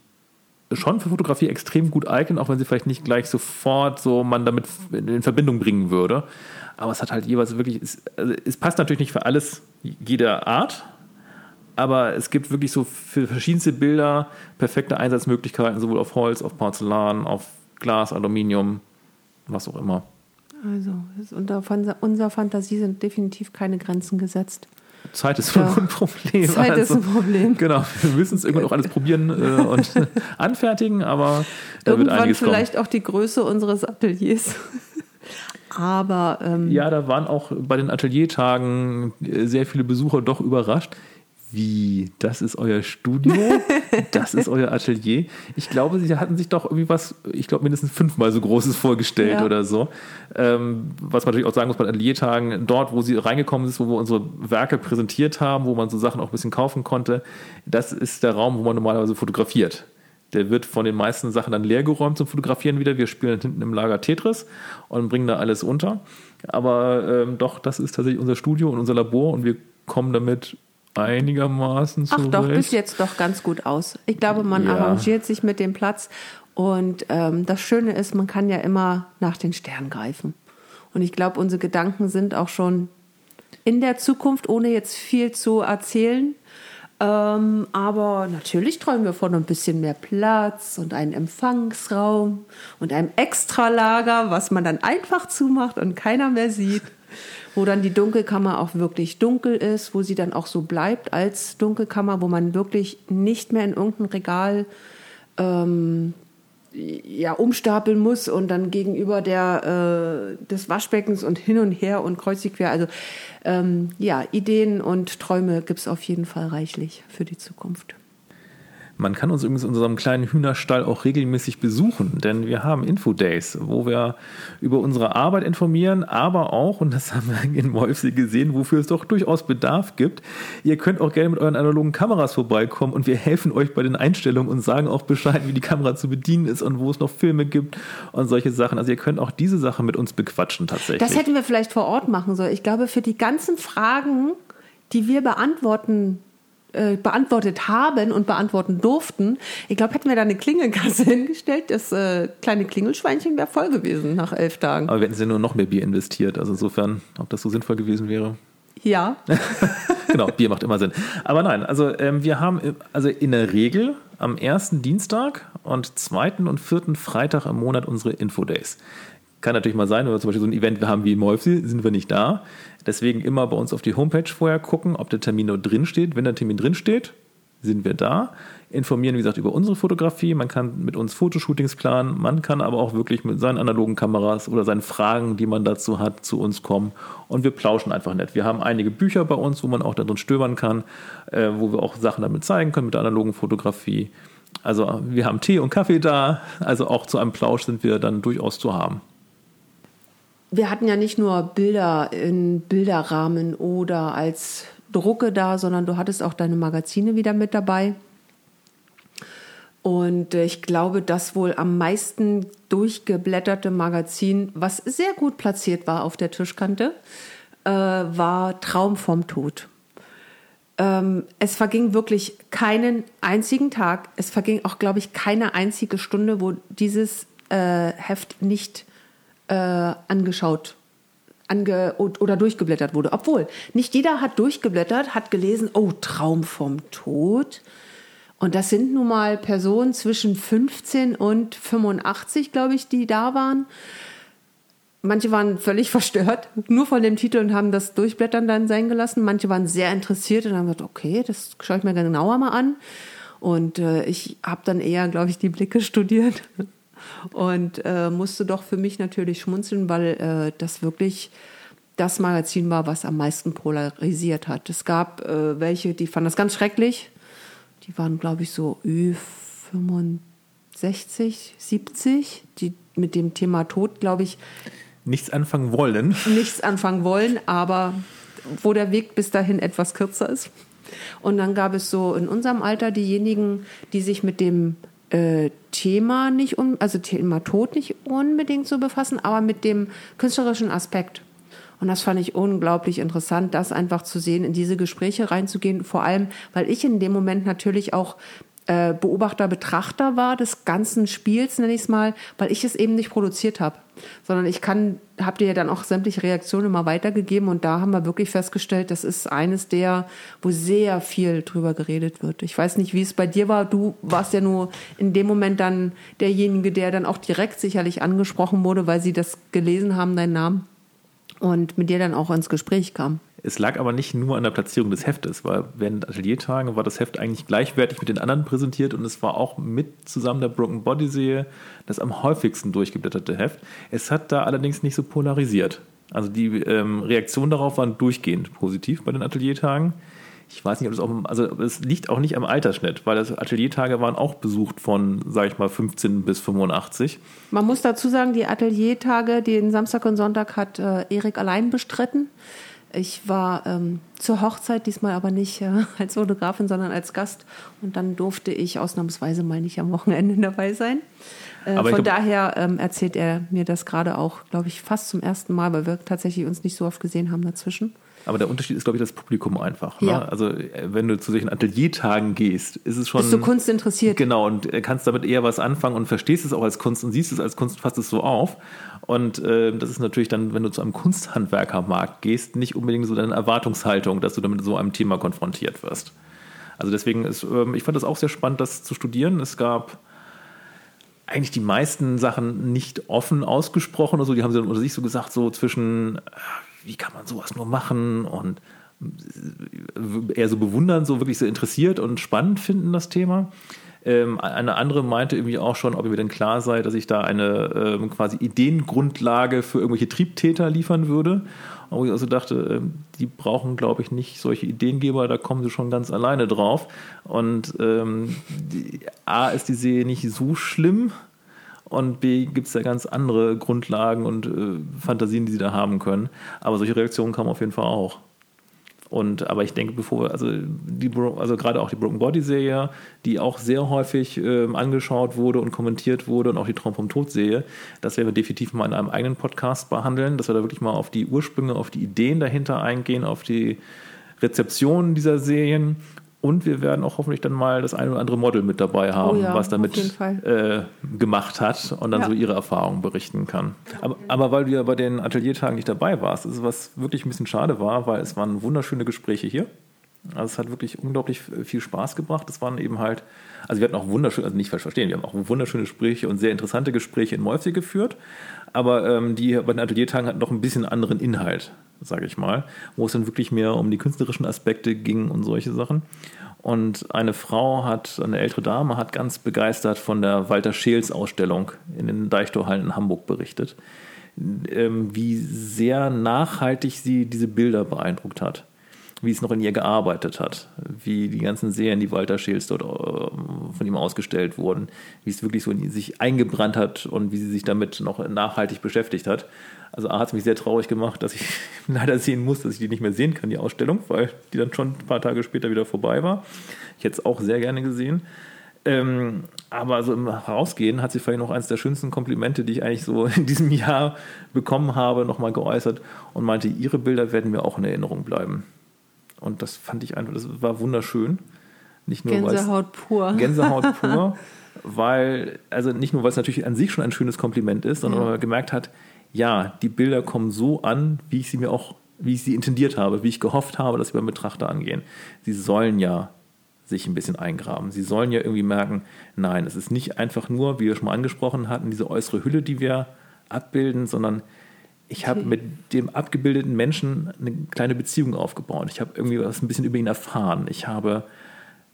schon für Fotografie extrem gut eignen, auch wenn sie vielleicht nicht gleich sofort so man damit in Verbindung bringen würde. Aber es hat halt jeweils wirklich, es, also es passt natürlich nicht für alles jeder Art, aber es gibt wirklich so für verschiedenste Bilder perfekte Einsatzmöglichkeiten, sowohl auf Holz, auf Porzellan, auf Glas, Aluminium, was auch immer. Also unter unserer Fantasie sind definitiv keine Grenzen gesetzt. Zeit ist ja. ein Problem. Zeit also, ist ein Problem. Genau, wir müssen es irgendwann auch alles probieren äh, und anfertigen, aber da irgendwann wird einiges vielleicht kommen. auch die Größe unseres Ateliers. aber ähm, ja, da waren auch bei den Ateliertagen sehr viele Besucher doch überrascht, wie, das ist euer Studio? das ist euer Atelier? Ich glaube, sie hatten sich doch irgendwie was, ich glaube, mindestens fünfmal so Großes vorgestellt ja. oder so. Ähm, was man natürlich auch sagen muss bei Ateliertagen, dort, wo sie reingekommen ist, wo wir unsere Werke präsentiert haben, wo man so Sachen auch ein bisschen kaufen konnte, das ist der Raum, wo man normalerweise fotografiert. Der wird von den meisten Sachen dann leergeräumt zum Fotografieren wieder. Wir spielen hinten im Lager Tetris und bringen da alles unter. Aber ähm, doch, das ist tatsächlich unser Studio und unser Labor und wir kommen damit einigermaßen zurecht. Ach doch, bis jetzt doch ganz gut aus. Ich glaube, man ja. arrangiert sich mit dem Platz. Und ähm, das Schöne ist, man kann ja immer nach den Sternen greifen. Und ich glaube, unsere Gedanken sind auch schon in der Zukunft, ohne jetzt viel zu erzählen. Ähm, aber natürlich träumen wir von ein bisschen mehr Platz und einem Empfangsraum und einem Extralager, was man dann einfach zumacht und keiner mehr sieht wo dann die Dunkelkammer auch wirklich dunkel ist, wo sie dann auch so bleibt als Dunkelkammer, wo man wirklich nicht mehr in irgendein Regal ähm, ja, umstapeln muss und dann gegenüber der, äh, des Waschbeckens und hin und her und kreuzig quer. Also ähm, ja, Ideen und Träume gibt es auf jeden Fall reichlich für die Zukunft. Man kann uns übrigens in unserem kleinen Hühnerstall auch regelmäßig besuchen, denn wir haben Info-Days, wo wir über unsere Arbeit informieren, aber auch, und das haben wir in Wolfsee gesehen, wofür es doch durchaus Bedarf gibt, ihr könnt auch gerne mit euren analogen Kameras vorbeikommen und wir helfen euch bei den Einstellungen und sagen auch Bescheid, wie die Kamera zu bedienen ist und wo es noch Filme gibt und solche Sachen. Also ihr könnt auch diese Sache mit uns bequatschen tatsächlich. Das hätten wir vielleicht vor Ort machen sollen. Ich glaube, für die ganzen Fragen, die wir beantworten äh, beantwortet haben und beantworten durften. Ich glaube, hätten wir da eine Klingelkasse hingestellt, das äh, kleine Klingelschweinchen wäre voll gewesen nach elf Tagen. Aber wir hätten sie nur noch mehr Bier investiert. Also insofern, ob das so sinnvoll gewesen wäre. Ja. genau, Bier macht immer Sinn. Aber nein, also ähm, wir haben also in der Regel am ersten Dienstag und zweiten und vierten Freitag im Monat unsere Infodays. Kann natürlich mal sein, wenn wir zum Beispiel so ein Event haben wie Molfsee, sind wir nicht da. Deswegen immer bei uns auf die Homepage vorher gucken, ob der Termin nur drin steht. Wenn der Termin drin steht, sind wir da. Informieren, wie gesagt, über unsere Fotografie. Man kann mit uns Fotoshootings planen. Man kann aber auch wirklich mit seinen analogen Kameras oder seinen Fragen, die man dazu hat, zu uns kommen. Und wir plauschen einfach nett. Wir haben einige Bücher bei uns, wo man auch darin stöbern kann, äh, wo wir auch Sachen damit zeigen können mit der analogen Fotografie. Also wir haben Tee und Kaffee da. Also auch zu einem Plausch sind wir dann durchaus zu haben wir hatten ja nicht nur Bilder in Bilderrahmen oder als Drucke da, sondern du hattest auch deine Magazine wieder mit dabei. Und äh, ich glaube, das wohl am meisten durchgeblätterte Magazin, was sehr gut platziert war auf der Tischkante, äh, war Traum vom Tod. Ähm, es verging wirklich keinen einzigen Tag, es verging auch, glaube ich, keine einzige Stunde, wo dieses äh, Heft nicht äh, angeschaut ange oder durchgeblättert wurde. Obwohl, nicht jeder hat durchgeblättert, hat gelesen, oh, Traum vom Tod. Und das sind nun mal Personen zwischen 15 und 85, glaube ich, die da waren. Manche waren völlig verstört, nur von dem Titel und haben das Durchblättern dann sein gelassen. Manche waren sehr interessiert und haben gesagt, okay, das schaue ich mir genauer mal an. Und äh, ich habe dann eher, glaube ich, die Blicke studiert und äh, musste doch für mich natürlich schmunzeln, weil äh, das wirklich das Magazin war, was am meisten polarisiert hat. Es gab äh, welche, die fanden das ganz schrecklich. Die waren, glaube ich, so Ü65, 70, die mit dem Thema Tod, glaube ich, nichts anfangen wollen. Nichts anfangen wollen, aber wo der Weg bis dahin etwas kürzer ist. Und dann gab es so in unserem Alter diejenigen, die sich mit dem äh, Thema nicht, un also Thema Tod nicht unbedingt zu befassen, aber mit dem künstlerischen Aspekt. Und das fand ich unglaublich interessant, das einfach zu sehen, in diese Gespräche reinzugehen. Vor allem, weil ich in dem Moment natürlich auch äh, Beobachter, Betrachter war des ganzen Spiels, nenne ich es mal, weil ich es eben nicht produziert habe, sondern ich kann, habe dir ja dann auch sämtliche Reaktionen immer weitergegeben und da haben wir wirklich festgestellt, das ist eines der, wo sehr viel drüber geredet wird. Ich weiß nicht, wie es bei dir war. Du warst ja nur in dem Moment dann derjenige, der dann auch direkt sicherlich angesprochen wurde, weil sie das gelesen haben, deinen Namen und mit dir dann auch ins Gespräch kam. Es lag aber nicht nur an der Platzierung des Heftes, weil während Ateliertagen war das Heft eigentlich gleichwertig mit den anderen präsentiert und es war auch mit zusammen der Broken Body Serie das am häufigsten durchgeblätterte Heft. Es hat da allerdings nicht so polarisiert. Also die ähm, Reaktionen darauf waren durchgehend positiv bei den Ateliertagen. Ich weiß nicht, ob es auch, also es liegt auch nicht am Altersschnitt, weil das Ateliertage waren auch besucht von, sage ich mal, 15 bis 85. Man muss dazu sagen, die Ateliertage, den Samstag und Sonntag hat äh, Erik allein bestritten. Ich war ähm, zur Hochzeit, diesmal aber nicht äh, als Fotografin, sondern als Gast. Und dann durfte ich ausnahmsweise mal nicht am Wochenende dabei sein. Äh, von glaub, daher ähm, erzählt er mir das gerade auch, glaube ich, fast zum ersten Mal, weil wir tatsächlich uns nicht so oft gesehen haben dazwischen. Aber der Unterschied ist, glaube ich, das Publikum einfach. Ne? Ja. Also äh, wenn du zu solchen Ateliertagen gehst, ist es schon. Bist du Kunst interessiert? Genau, und äh, kannst damit eher was anfangen und verstehst es auch als Kunst und siehst es als Kunst, fasst es so auf. Und äh, das ist natürlich dann, wenn du zu einem Kunsthandwerkermarkt gehst, nicht unbedingt so deine Erwartungshaltung, dass du damit so einem Thema konfrontiert wirst. Also deswegen ist, ähm, ich fand das auch sehr spannend, das zu studieren. Es gab eigentlich die meisten Sachen nicht offen ausgesprochen oder so. Die haben sie dann unter sich so gesagt, so zwischen, wie kann man sowas nur machen und eher so bewundern, so wirklich so interessiert und spannend finden das Thema. Ähm, eine andere meinte irgendwie auch schon, ob mir denn klar sei, dass ich da eine ähm, quasi Ideengrundlage für irgendwelche Triebtäter liefern würde. wo ich also dachte, ähm, die brauchen, glaube ich, nicht solche Ideengeber, da kommen sie schon ganz alleine drauf. Und ähm, die, A ist die Serie nicht so schlimm und B gibt es da ganz andere Grundlagen und äh, Fantasien, die sie da haben können. Aber solche Reaktionen kamen auf jeden Fall auch. Und aber ich denke, bevor wir, also die also gerade auch die Broken Body Serie, die auch sehr häufig ähm, angeschaut wurde und kommentiert wurde und auch die Traum vom Tod Serie, das werden wir definitiv mal in einem eigenen Podcast behandeln, dass wir da wirklich mal auf die Ursprünge, auf die Ideen dahinter eingehen, auf die Rezeption dieser Serien und wir werden auch hoffentlich dann mal das eine oder andere Model mit dabei haben, oh ja, was damit äh, gemacht hat und dann ja. so ihre Erfahrungen berichten kann. Aber, aber, weil du ja bei den Ateliertagen nicht dabei warst, ist was wirklich ein bisschen schade war, weil es waren wunderschöne Gespräche hier. Also es hat wirklich unglaublich viel Spaß gebracht. Es waren eben halt, also wir hatten auch wunderschöne, also nicht falsch verstehen, wir haben auch wunderschöne Gespräche und sehr interessante Gespräche in Mäuse geführt. Aber ähm, die bei den Ateliertagen hatten noch ein bisschen anderen Inhalt, sage ich mal, wo es dann wirklich mehr um die künstlerischen Aspekte ging und solche Sachen. Und eine Frau hat, eine ältere Dame, hat ganz begeistert von der Walter Scheels Ausstellung in den Deichtorhallen in Hamburg berichtet, ähm, wie sehr nachhaltig sie diese Bilder beeindruckt hat wie es noch in ihr gearbeitet hat, wie die ganzen Serien, die Walter Scheels dort äh, von ihm ausgestellt wurden, wie es wirklich so in sich eingebrannt hat und wie sie sich damit noch nachhaltig beschäftigt hat. Also A hat es mich sehr traurig gemacht, dass ich leider sehen muss, dass ich die nicht mehr sehen kann, die Ausstellung, weil die dann schon ein paar Tage später wieder vorbei war. Ich hätte es auch sehr gerne gesehen. Ähm, aber so im Herausgehen hat sie vielleicht noch eines der schönsten Komplimente, die ich eigentlich so in diesem Jahr bekommen habe, nochmal geäußert und meinte, ihre Bilder werden mir auch in Erinnerung bleiben. Und das fand ich einfach, das war wunderschön. Nicht nur Gänsehaut pur. Gänsehaut pur, weil, also nicht nur, weil es natürlich an sich schon ein schönes Kompliment ist, sondern ja. weil man gemerkt hat, ja, die Bilder kommen so an, wie ich sie mir auch, wie ich sie intendiert habe, wie ich gehofft habe, dass sie beim Betrachter angehen. Sie sollen ja sich ein bisschen eingraben. Sie sollen ja irgendwie merken, nein, es ist nicht einfach nur, wie wir schon mal angesprochen hatten, diese äußere Hülle, die wir abbilden, sondern ich habe mit dem abgebildeten Menschen eine kleine Beziehung aufgebaut. Ich habe irgendwie was ein bisschen über ihn erfahren. Ich habe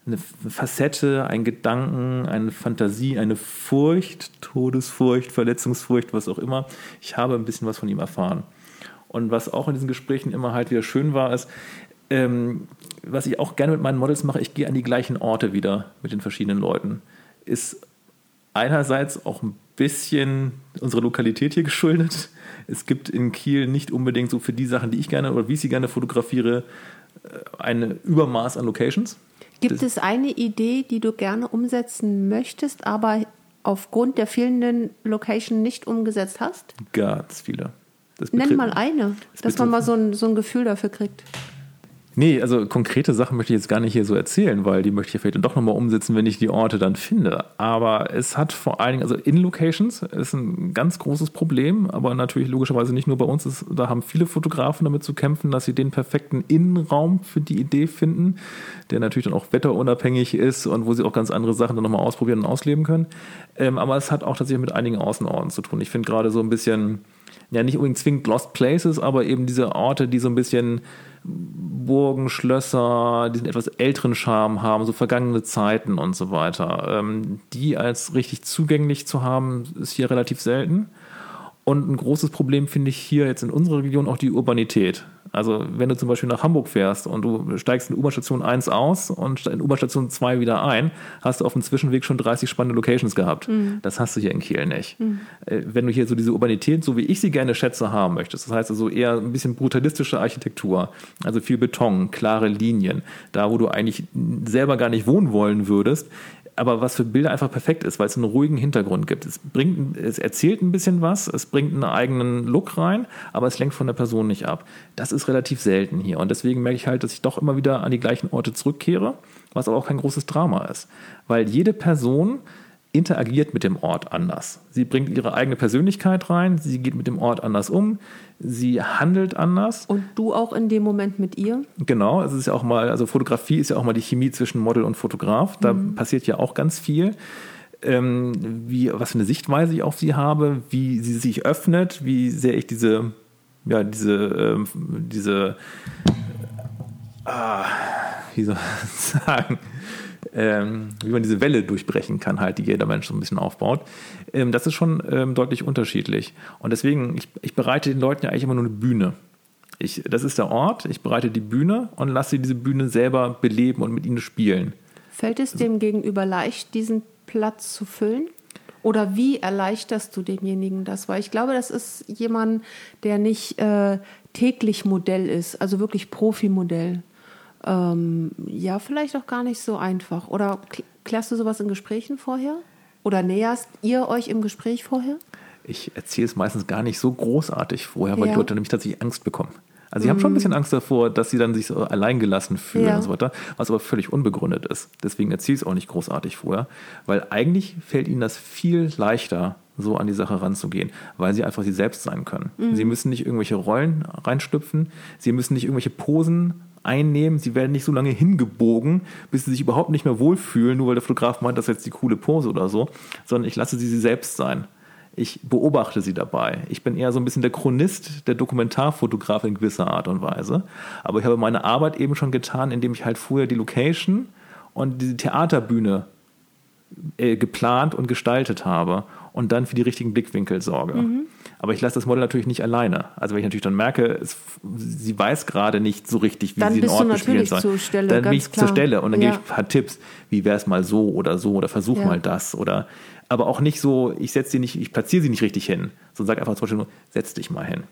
eine Facette, einen Gedanken, eine Fantasie, eine Furcht, Todesfurcht, Verletzungsfurcht, was auch immer. Ich habe ein bisschen was von ihm erfahren. Und was auch in diesen Gesprächen immer halt wieder schön war, ist, ähm, was ich auch gerne mit meinen Models mache, ich gehe an die gleichen Orte wieder mit den verschiedenen Leuten. Ist einerseits auch ein bisschen unserer Lokalität hier geschuldet. Es gibt in Kiel nicht unbedingt so für die Sachen, die ich gerne oder wie ich sie gerne fotografiere, äh, ein Übermaß an Locations. Gibt es eine Idee, die du gerne umsetzen möchtest, aber aufgrund der fehlenden Location nicht umgesetzt hast? Ganz viele. Nenn mal eine, das dass man mal so ein, so ein Gefühl dafür kriegt. Nee, also konkrete Sachen möchte ich jetzt gar nicht hier so erzählen, weil die möchte ich ja vielleicht doch nochmal umsetzen, wenn ich die Orte dann finde. Aber es hat vor allen Dingen, also In-Locations ist ein ganz großes Problem, aber natürlich logischerweise nicht nur bei uns. Ist, da haben viele Fotografen damit zu kämpfen, dass sie den perfekten Innenraum für die Idee finden, der natürlich dann auch wetterunabhängig ist und wo sie auch ganz andere Sachen dann nochmal ausprobieren und ausleben können. Ähm, aber es hat auch tatsächlich mit einigen Außenorten zu tun. Ich finde gerade so ein bisschen, ja nicht unbedingt zwingend Lost Places, aber eben diese Orte, die so ein bisschen Burgen, Schlösser, diesen etwas älteren Charme haben, so vergangene Zeiten und so weiter. Ähm, die als richtig zugänglich zu haben, ist hier relativ selten. Und ein großes Problem finde ich hier jetzt in unserer Region auch die Urbanität. Also wenn du zum Beispiel nach Hamburg fährst und du steigst in U-Bahn-Station 1 aus und in U-Bahn-Station 2 wieder ein, hast du auf dem Zwischenweg schon 30 spannende Locations gehabt. Mhm. Das hast du hier in Kiel nicht. Mhm. Äh, wenn du hier so diese Urbanität, so wie ich sie gerne schätze, haben möchtest, das heißt also eher ein bisschen brutalistische Architektur, also viel Beton, klare Linien, da wo du eigentlich selber gar nicht wohnen wollen würdest, aber was für Bilder einfach perfekt ist, weil es einen ruhigen Hintergrund gibt. Es bringt, es erzählt ein bisschen was, es bringt einen eigenen Look rein, aber es lenkt von der Person nicht ab. Das ist relativ selten hier und deswegen merke ich halt, dass ich doch immer wieder an die gleichen Orte zurückkehre, was aber auch kein großes Drama ist, weil jede Person interagiert mit dem Ort anders. Sie bringt ihre eigene Persönlichkeit rein, sie geht mit dem Ort anders um, sie handelt anders. Und du auch in dem Moment mit ihr? Genau, es ist ja auch mal, also Fotografie ist ja auch mal die Chemie zwischen Model und Fotograf. Da mhm. passiert ja auch ganz viel. Ähm, wie, was für eine Sichtweise ich auf sie habe, wie sie sich öffnet, wie sehr ich diese, ja, diese, ähm, diese, ah, wie soll ich sagen, ähm, wie man diese Welle durchbrechen kann, halt, die jeder Mensch so ein bisschen aufbaut. Ähm, das ist schon ähm, deutlich unterschiedlich. Und deswegen, ich, ich bereite den Leuten ja eigentlich immer nur eine Bühne. Ich, das ist der Ort, ich bereite die Bühne und lasse diese Bühne selber beleben und mit ihnen spielen. Fällt es dem Gegenüber leicht, diesen Platz zu füllen? Oder wie erleichterst du demjenigen das? Weil ich glaube, das ist jemand, der nicht äh, täglich Modell ist, also wirklich Profi-Modell. Ähm, ja, vielleicht auch gar nicht so einfach. Oder klärst du sowas in Gesprächen vorher? Oder näherst ihr euch im Gespräch vorher? Ich erzähle es meistens gar nicht so großartig vorher, weil ja. die Leute nämlich tatsächlich Angst bekommen. Also sie haben schon ein bisschen mhm. Angst davor, dass sie dann sich so alleingelassen fühlen ja. und so weiter, was aber völlig unbegründet ist. Deswegen erzähle ich es auch nicht großartig vorher, weil eigentlich fällt ihnen das viel leichter, so an die Sache ranzugehen, weil sie einfach sie selbst sein können. Mhm. Sie müssen nicht irgendwelche Rollen reinstüpfen, sie müssen nicht irgendwelche Posen einnehmen, sie werden nicht so lange hingebogen, bis sie sich überhaupt nicht mehr wohlfühlen, nur weil der Fotograf meint, das ist jetzt die coole Pose oder so, sondern ich lasse sie sie selbst sein. Ich beobachte sie dabei. Ich bin eher so ein bisschen der Chronist, der Dokumentarfotograf in gewisser Art und Weise. Aber ich habe meine Arbeit eben schon getan, indem ich halt früher die Location und diese Theaterbühne äh, geplant und gestaltet habe und dann für die richtigen Blickwinkel sorge. Mhm. Aber ich lasse das Model natürlich nicht alleine. Also wenn ich natürlich dann merke, es, sie weiß gerade nicht so richtig, wie dann sie den Ort bespielen soll. Zur Stelle, dann bin ich klar. zur Stelle und dann ja. gebe ich ein paar Tipps, wie wäre es mal so oder so oder versuch ja. mal das oder aber auch nicht so, ich setze sie nicht, ich platziere sie nicht richtig hin, sondern sage einfach zum Beispiel nur, setz dich mal hin.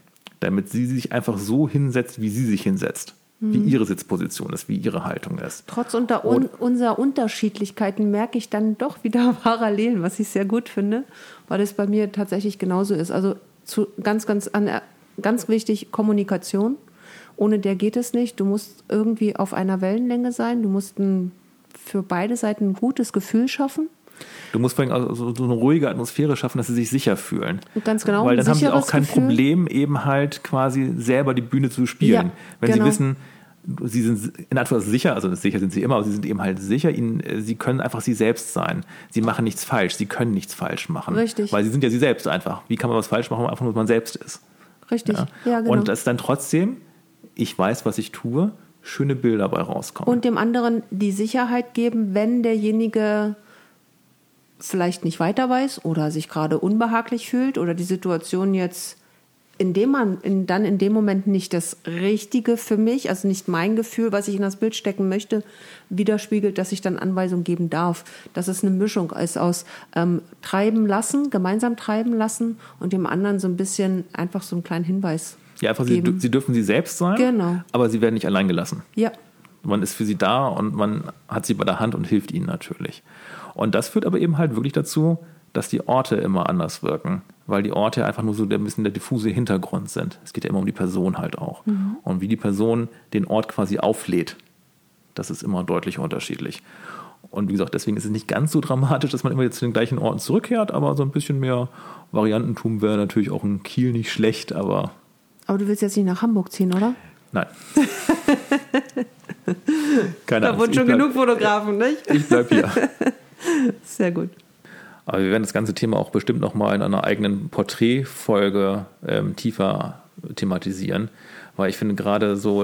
Damit sie sich einfach so hinsetzt, wie sie sich hinsetzt. Wie mhm. ihre Sitzposition ist, wie ihre Haltung ist. Trotz unter un unserer Unterschiedlichkeiten merke ich dann doch wieder Parallelen, was ich sehr gut finde, weil es bei mir tatsächlich genauso ist. Also zu, ganz, ganz, an, ganz wichtig, Kommunikation. Ohne der geht es nicht. Du musst irgendwie auf einer Wellenlänge sein. Du musst ein, für beide Seiten ein gutes Gefühl schaffen. Du musst vor allem also so eine ruhige Atmosphäre schaffen, dass sie sich sicher fühlen. Ganz genau. Weil dann haben sie auch kein Gefühl. Problem, eben halt quasi selber die Bühne zu spielen. Ja, Wenn genau. sie wissen, sie sind in Anführungszeichen sicher, also sicher sind sie immer, aber sie sind eben halt sicher, ihnen, äh, sie können einfach sie selbst sein. Sie machen nichts falsch, sie können nichts falsch machen. Richtig. Weil sie sind ja sie selbst einfach. Wie kann man was falsch machen, wenn man einfach nur man selbst ist? Richtig. Ja, ja genau. Und dass dann trotzdem, ich weiß, was ich tue, schöne Bilder dabei rauskommen. Und dem anderen die Sicherheit geben, wenn derjenige vielleicht nicht weiter weiß oder sich gerade unbehaglich fühlt oder die Situation jetzt in dem man in, dann in dem Moment nicht das Richtige für mich, also nicht mein Gefühl, was ich in das Bild stecken möchte, widerspiegelt, dass ich dann Anweisungen geben darf. Dass es eine Mischung ist aus ähm, treiben lassen, gemeinsam treiben lassen und dem anderen so ein bisschen einfach so einen kleinen Hinweis. Ja, einfach sie, sie, dürfen sie selbst sein, genau. aber sie werden nicht allein gelassen. Ja. Man ist für sie da und man hat sie bei der Hand und hilft ihnen natürlich. Und das führt aber eben halt wirklich dazu, dass die Orte immer anders wirken, weil die Orte einfach nur so ein bisschen der diffuse Hintergrund sind. Es geht ja immer um die Person halt auch. Mhm. Und wie die Person den Ort quasi auflädt, das ist immer deutlich unterschiedlich. Und wie gesagt, deswegen ist es nicht ganz so dramatisch, dass man immer jetzt zu den gleichen Orten zurückkehrt, aber so ein bisschen mehr Variantentum wäre natürlich auch in Kiel nicht schlecht, aber. Aber du willst jetzt nicht nach Hamburg ziehen, oder? Nein. Keine da wurden schon bleib, genug Fotografen, nicht? Ich bleib hier. Sehr gut. Aber wir werden das ganze Thema auch bestimmt nochmal in einer eigenen Porträtfolge ähm, tiefer thematisieren, weil ich finde gerade so,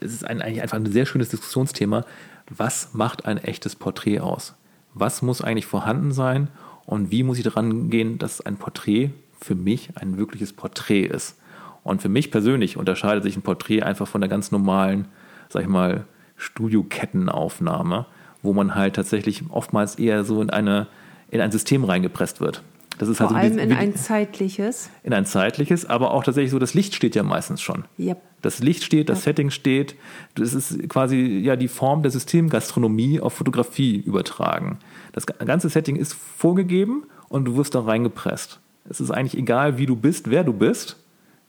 es ist ein, eigentlich einfach ein sehr schönes Diskussionsthema. Was macht ein echtes Porträt aus? Was muss eigentlich vorhanden sein und wie muss ich daran gehen, dass ein Porträt für mich ein wirkliches Porträt ist? Und für mich persönlich unterscheidet sich ein Porträt einfach von der ganz normalen, sag ich mal, Studiokettenaufnahme, wo man halt tatsächlich oftmals eher so in eine in ein System reingepresst wird. Das ist Vor halt so allem in ein zeitliches. In ein zeitliches, aber auch tatsächlich so, das Licht steht ja meistens schon. Yep. Das Licht steht, das yep. Setting steht. Das ist quasi ja die Form der Systemgastronomie auf Fotografie übertragen. Das ganze Setting ist vorgegeben und du wirst da reingepresst. Es ist eigentlich egal, wie du bist, wer du bist.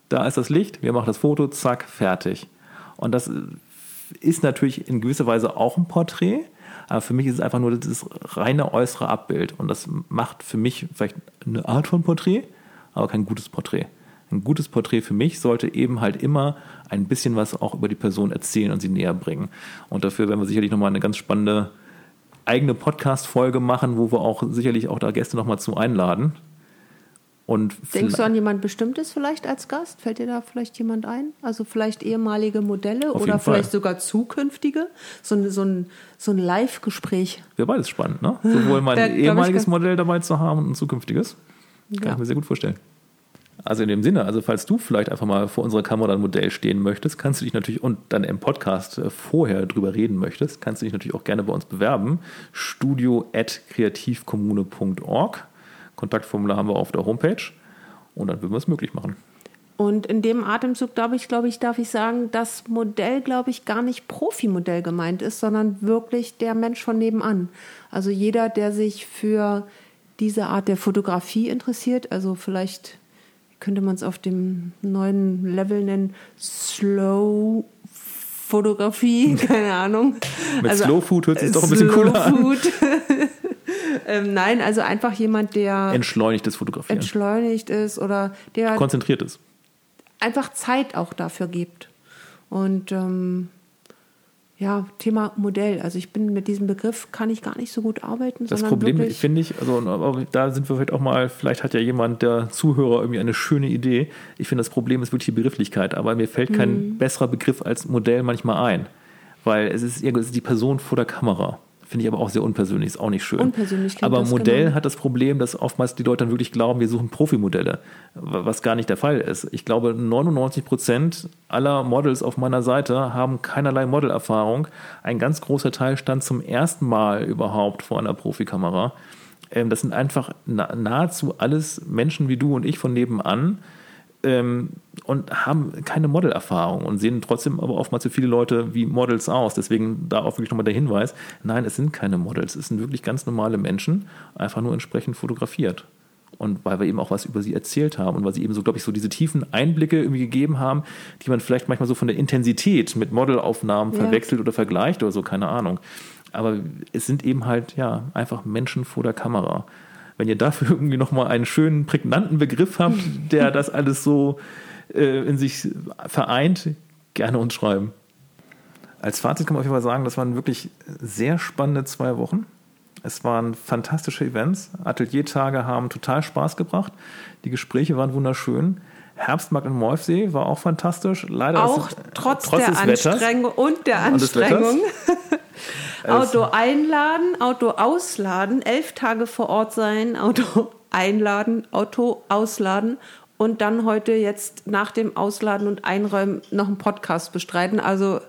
Da ist das Licht, wir machen das Foto, zack, fertig. Und das ist natürlich in gewisser Weise auch ein Porträt, aber für mich ist es einfach nur das reine äußere Abbild. Und das macht für mich vielleicht eine Art von Porträt, aber kein gutes Porträt. Ein gutes Porträt für mich sollte eben halt immer ein bisschen was auch über die Person erzählen und sie näher bringen. Und dafür werden wir sicherlich nochmal eine ganz spannende eigene Podcast-Folge machen, wo wir auch sicherlich auch da Gäste nochmal zu einladen. Und Denkst du an jemand Bestimmtes vielleicht als Gast? Fällt dir da vielleicht jemand ein? Also vielleicht ehemalige Modelle oder vielleicht Fall. sogar zukünftige? So ein, so ein, so ein Live-Gespräch. Wäre beides spannend, ne? Sowohl mein ja, ehemaliges Modell dabei zu haben und ein zukünftiges. Kann ja. ich mir sehr gut vorstellen. Also in dem Sinne, also falls du vielleicht einfach mal vor unserer Kamera ein Modell stehen möchtest, kannst du dich natürlich und dann im Podcast äh, vorher drüber reden möchtest, kannst du dich natürlich auch gerne bei uns bewerben. studio.kreativkommune.org. Kontaktformular haben wir auf der Homepage und dann würden wir es möglich machen. Und in dem Atemzug, glaube ich, glaube ich, darf ich sagen, das Modell, glaube ich, gar nicht Profimodell gemeint ist, sondern wirklich der Mensch von nebenan. Also jeder, der sich für diese Art der Fotografie interessiert, also vielleicht könnte man es auf dem neuen Level nennen, Slow Fotografie, keine Ahnung. Mit also, Slow Food hört sich doch ein bisschen cooler an. ähm, nein, also einfach jemand, der entschleunigtes Fotografieren. Entschleunigt ist oder der konzentriert ist. Einfach Zeit auch dafür gibt. Und ähm, ja, Thema Modell. Also ich bin mit diesem Begriff kann ich gar nicht so gut arbeiten. Das Problem finde ich, also da sind wir vielleicht auch mal, vielleicht hat ja jemand, der Zuhörer, irgendwie eine schöne Idee. Ich finde, das Problem ist wirklich die Begrifflichkeit, aber mir fällt kein hm. besserer Begriff als Modell manchmal ein. Weil es ist, es ist die Person vor der Kamera. Finde ich aber auch sehr unpersönlich, ist auch nicht schön. Unpersönlich aber Modell genau. hat das Problem, dass oftmals die Leute dann wirklich glauben, wir suchen Profimodelle, was gar nicht der Fall ist. Ich glaube, 99 Prozent aller Models auf meiner Seite haben keinerlei Modelerfahrung. Ein ganz großer Teil stand zum ersten Mal überhaupt vor einer Profikamera. Ähm, das sind einfach nahezu alles Menschen wie du und ich von nebenan ähm, und haben keine Modelerfahrung und sehen trotzdem aber oftmals für viele Leute wie Models aus. Deswegen da auch wirklich nochmal der Hinweis, nein, es sind keine Models, es sind wirklich ganz normale Menschen, einfach nur entsprechend fotografiert. Und weil wir eben auch was über sie erzählt haben und weil sie eben so, glaube ich, so diese tiefen Einblicke irgendwie gegeben haben, die man vielleicht manchmal so von der Intensität mit Modelaufnahmen ja. verwechselt oder vergleicht oder so, keine Ahnung. Aber es sind eben halt, ja, einfach Menschen vor der Kamera. Wenn ihr dafür irgendwie nochmal einen schönen, prägnanten Begriff habt, der das alles so äh, in sich vereint, gerne uns schreiben. Als Fazit kann man auf jeden Fall sagen, das waren wirklich sehr spannende zwei Wochen. Es waren fantastische Events. Ateliertage haben total Spaß gebracht. Die Gespräche waren wunderschön. Herbstmarkt in Molfsee war auch fantastisch. Leider auch es, trotz, trotz, der Anstrengung und der Anstrengung. Auto einladen, Auto ausladen, elf Tage vor Ort sein, Auto einladen, Auto ausladen und dann heute jetzt nach dem Ausladen und Einräumen noch einen Podcast bestreiten. Also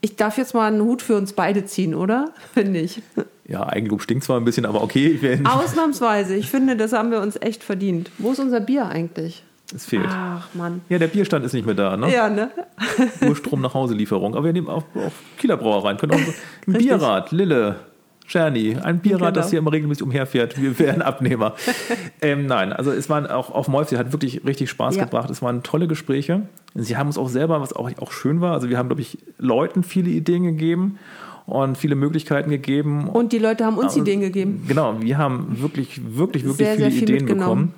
ich darf jetzt mal einen Hut für uns beide ziehen, oder? Finde ich. Ja, Eigenlob stinkt zwar ein bisschen, aber okay. Ausnahmsweise. Ich finde, das haben wir uns echt verdient. Wo ist unser Bier eigentlich? Es fehlt. Ach, Mann. Ja, der Bierstand ist nicht mehr da, ne? Ja, ne? Nur Strom nach Hause Lieferung. Aber wir nehmen auch, auch Kieler Brauereien. Können auch ein Bierrad, Lille, Czerny, ein Bierrad, genau. das hier immer regelmäßig umherfährt. Wir wären Abnehmer. ähm, nein, also es waren auch auf Molfsee hat wirklich richtig Spaß ja. gebracht. Es waren tolle Gespräche. Sie haben uns auch selber, was auch, auch schön war, also wir haben, glaube ich, Leuten viele Ideen gegeben und viele Möglichkeiten gegeben. Und die Leute haben uns also, Ideen gegeben. Genau, wir haben wirklich, wirklich, wirklich sehr, viele sehr viel Ideen bekommen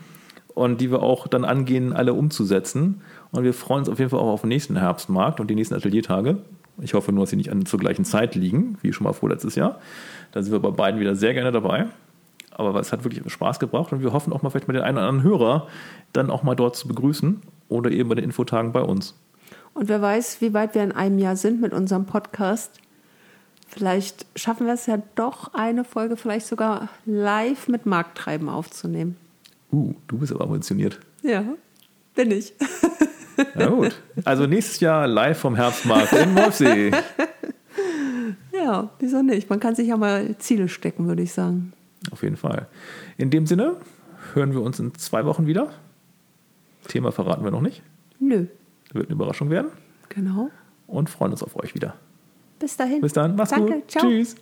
und die wir auch dann angehen, alle umzusetzen. Und wir freuen uns auf jeden Fall auch auf den nächsten Herbstmarkt und die nächsten Ateliertage. Ich hoffe nur, dass sie nicht an, zur gleichen Zeit liegen, wie schon mal vorletztes Jahr. Da sind wir bei beiden wieder sehr gerne dabei. Aber es hat wirklich Spaß gebracht und wir hoffen auch mal vielleicht mal den einen oder anderen Hörer dann auch mal dort zu begrüßen oder eben bei den Infotagen bei uns. Und wer weiß, wie weit wir in einem Jahr sind mit unserem Podcast. Vielleicht schaffen wir es ja doch, eine Folge vielleicht sogar live mit Markttreiben aufzunehmen. Uh, du bist aber ambitioniert. Ja, bin ich. Na gut. Also nächstes Jahr live vom Herbstmarkt in Wolfsee. Ja, wieso nicht? Man kann sich ja mal Ziele stecken, würde ich sagen. Auf jeden Fall. In dem Sinne hören wir uns in zwei Wochen wieder. Thema verraten wir noch nicht. Nö. Wird eine Überraschung werden. Genau. Und freuen uns auf euch wieder. Bis dahin. Bis dann. Mach's Danke. gut. Ciao. Tschüss.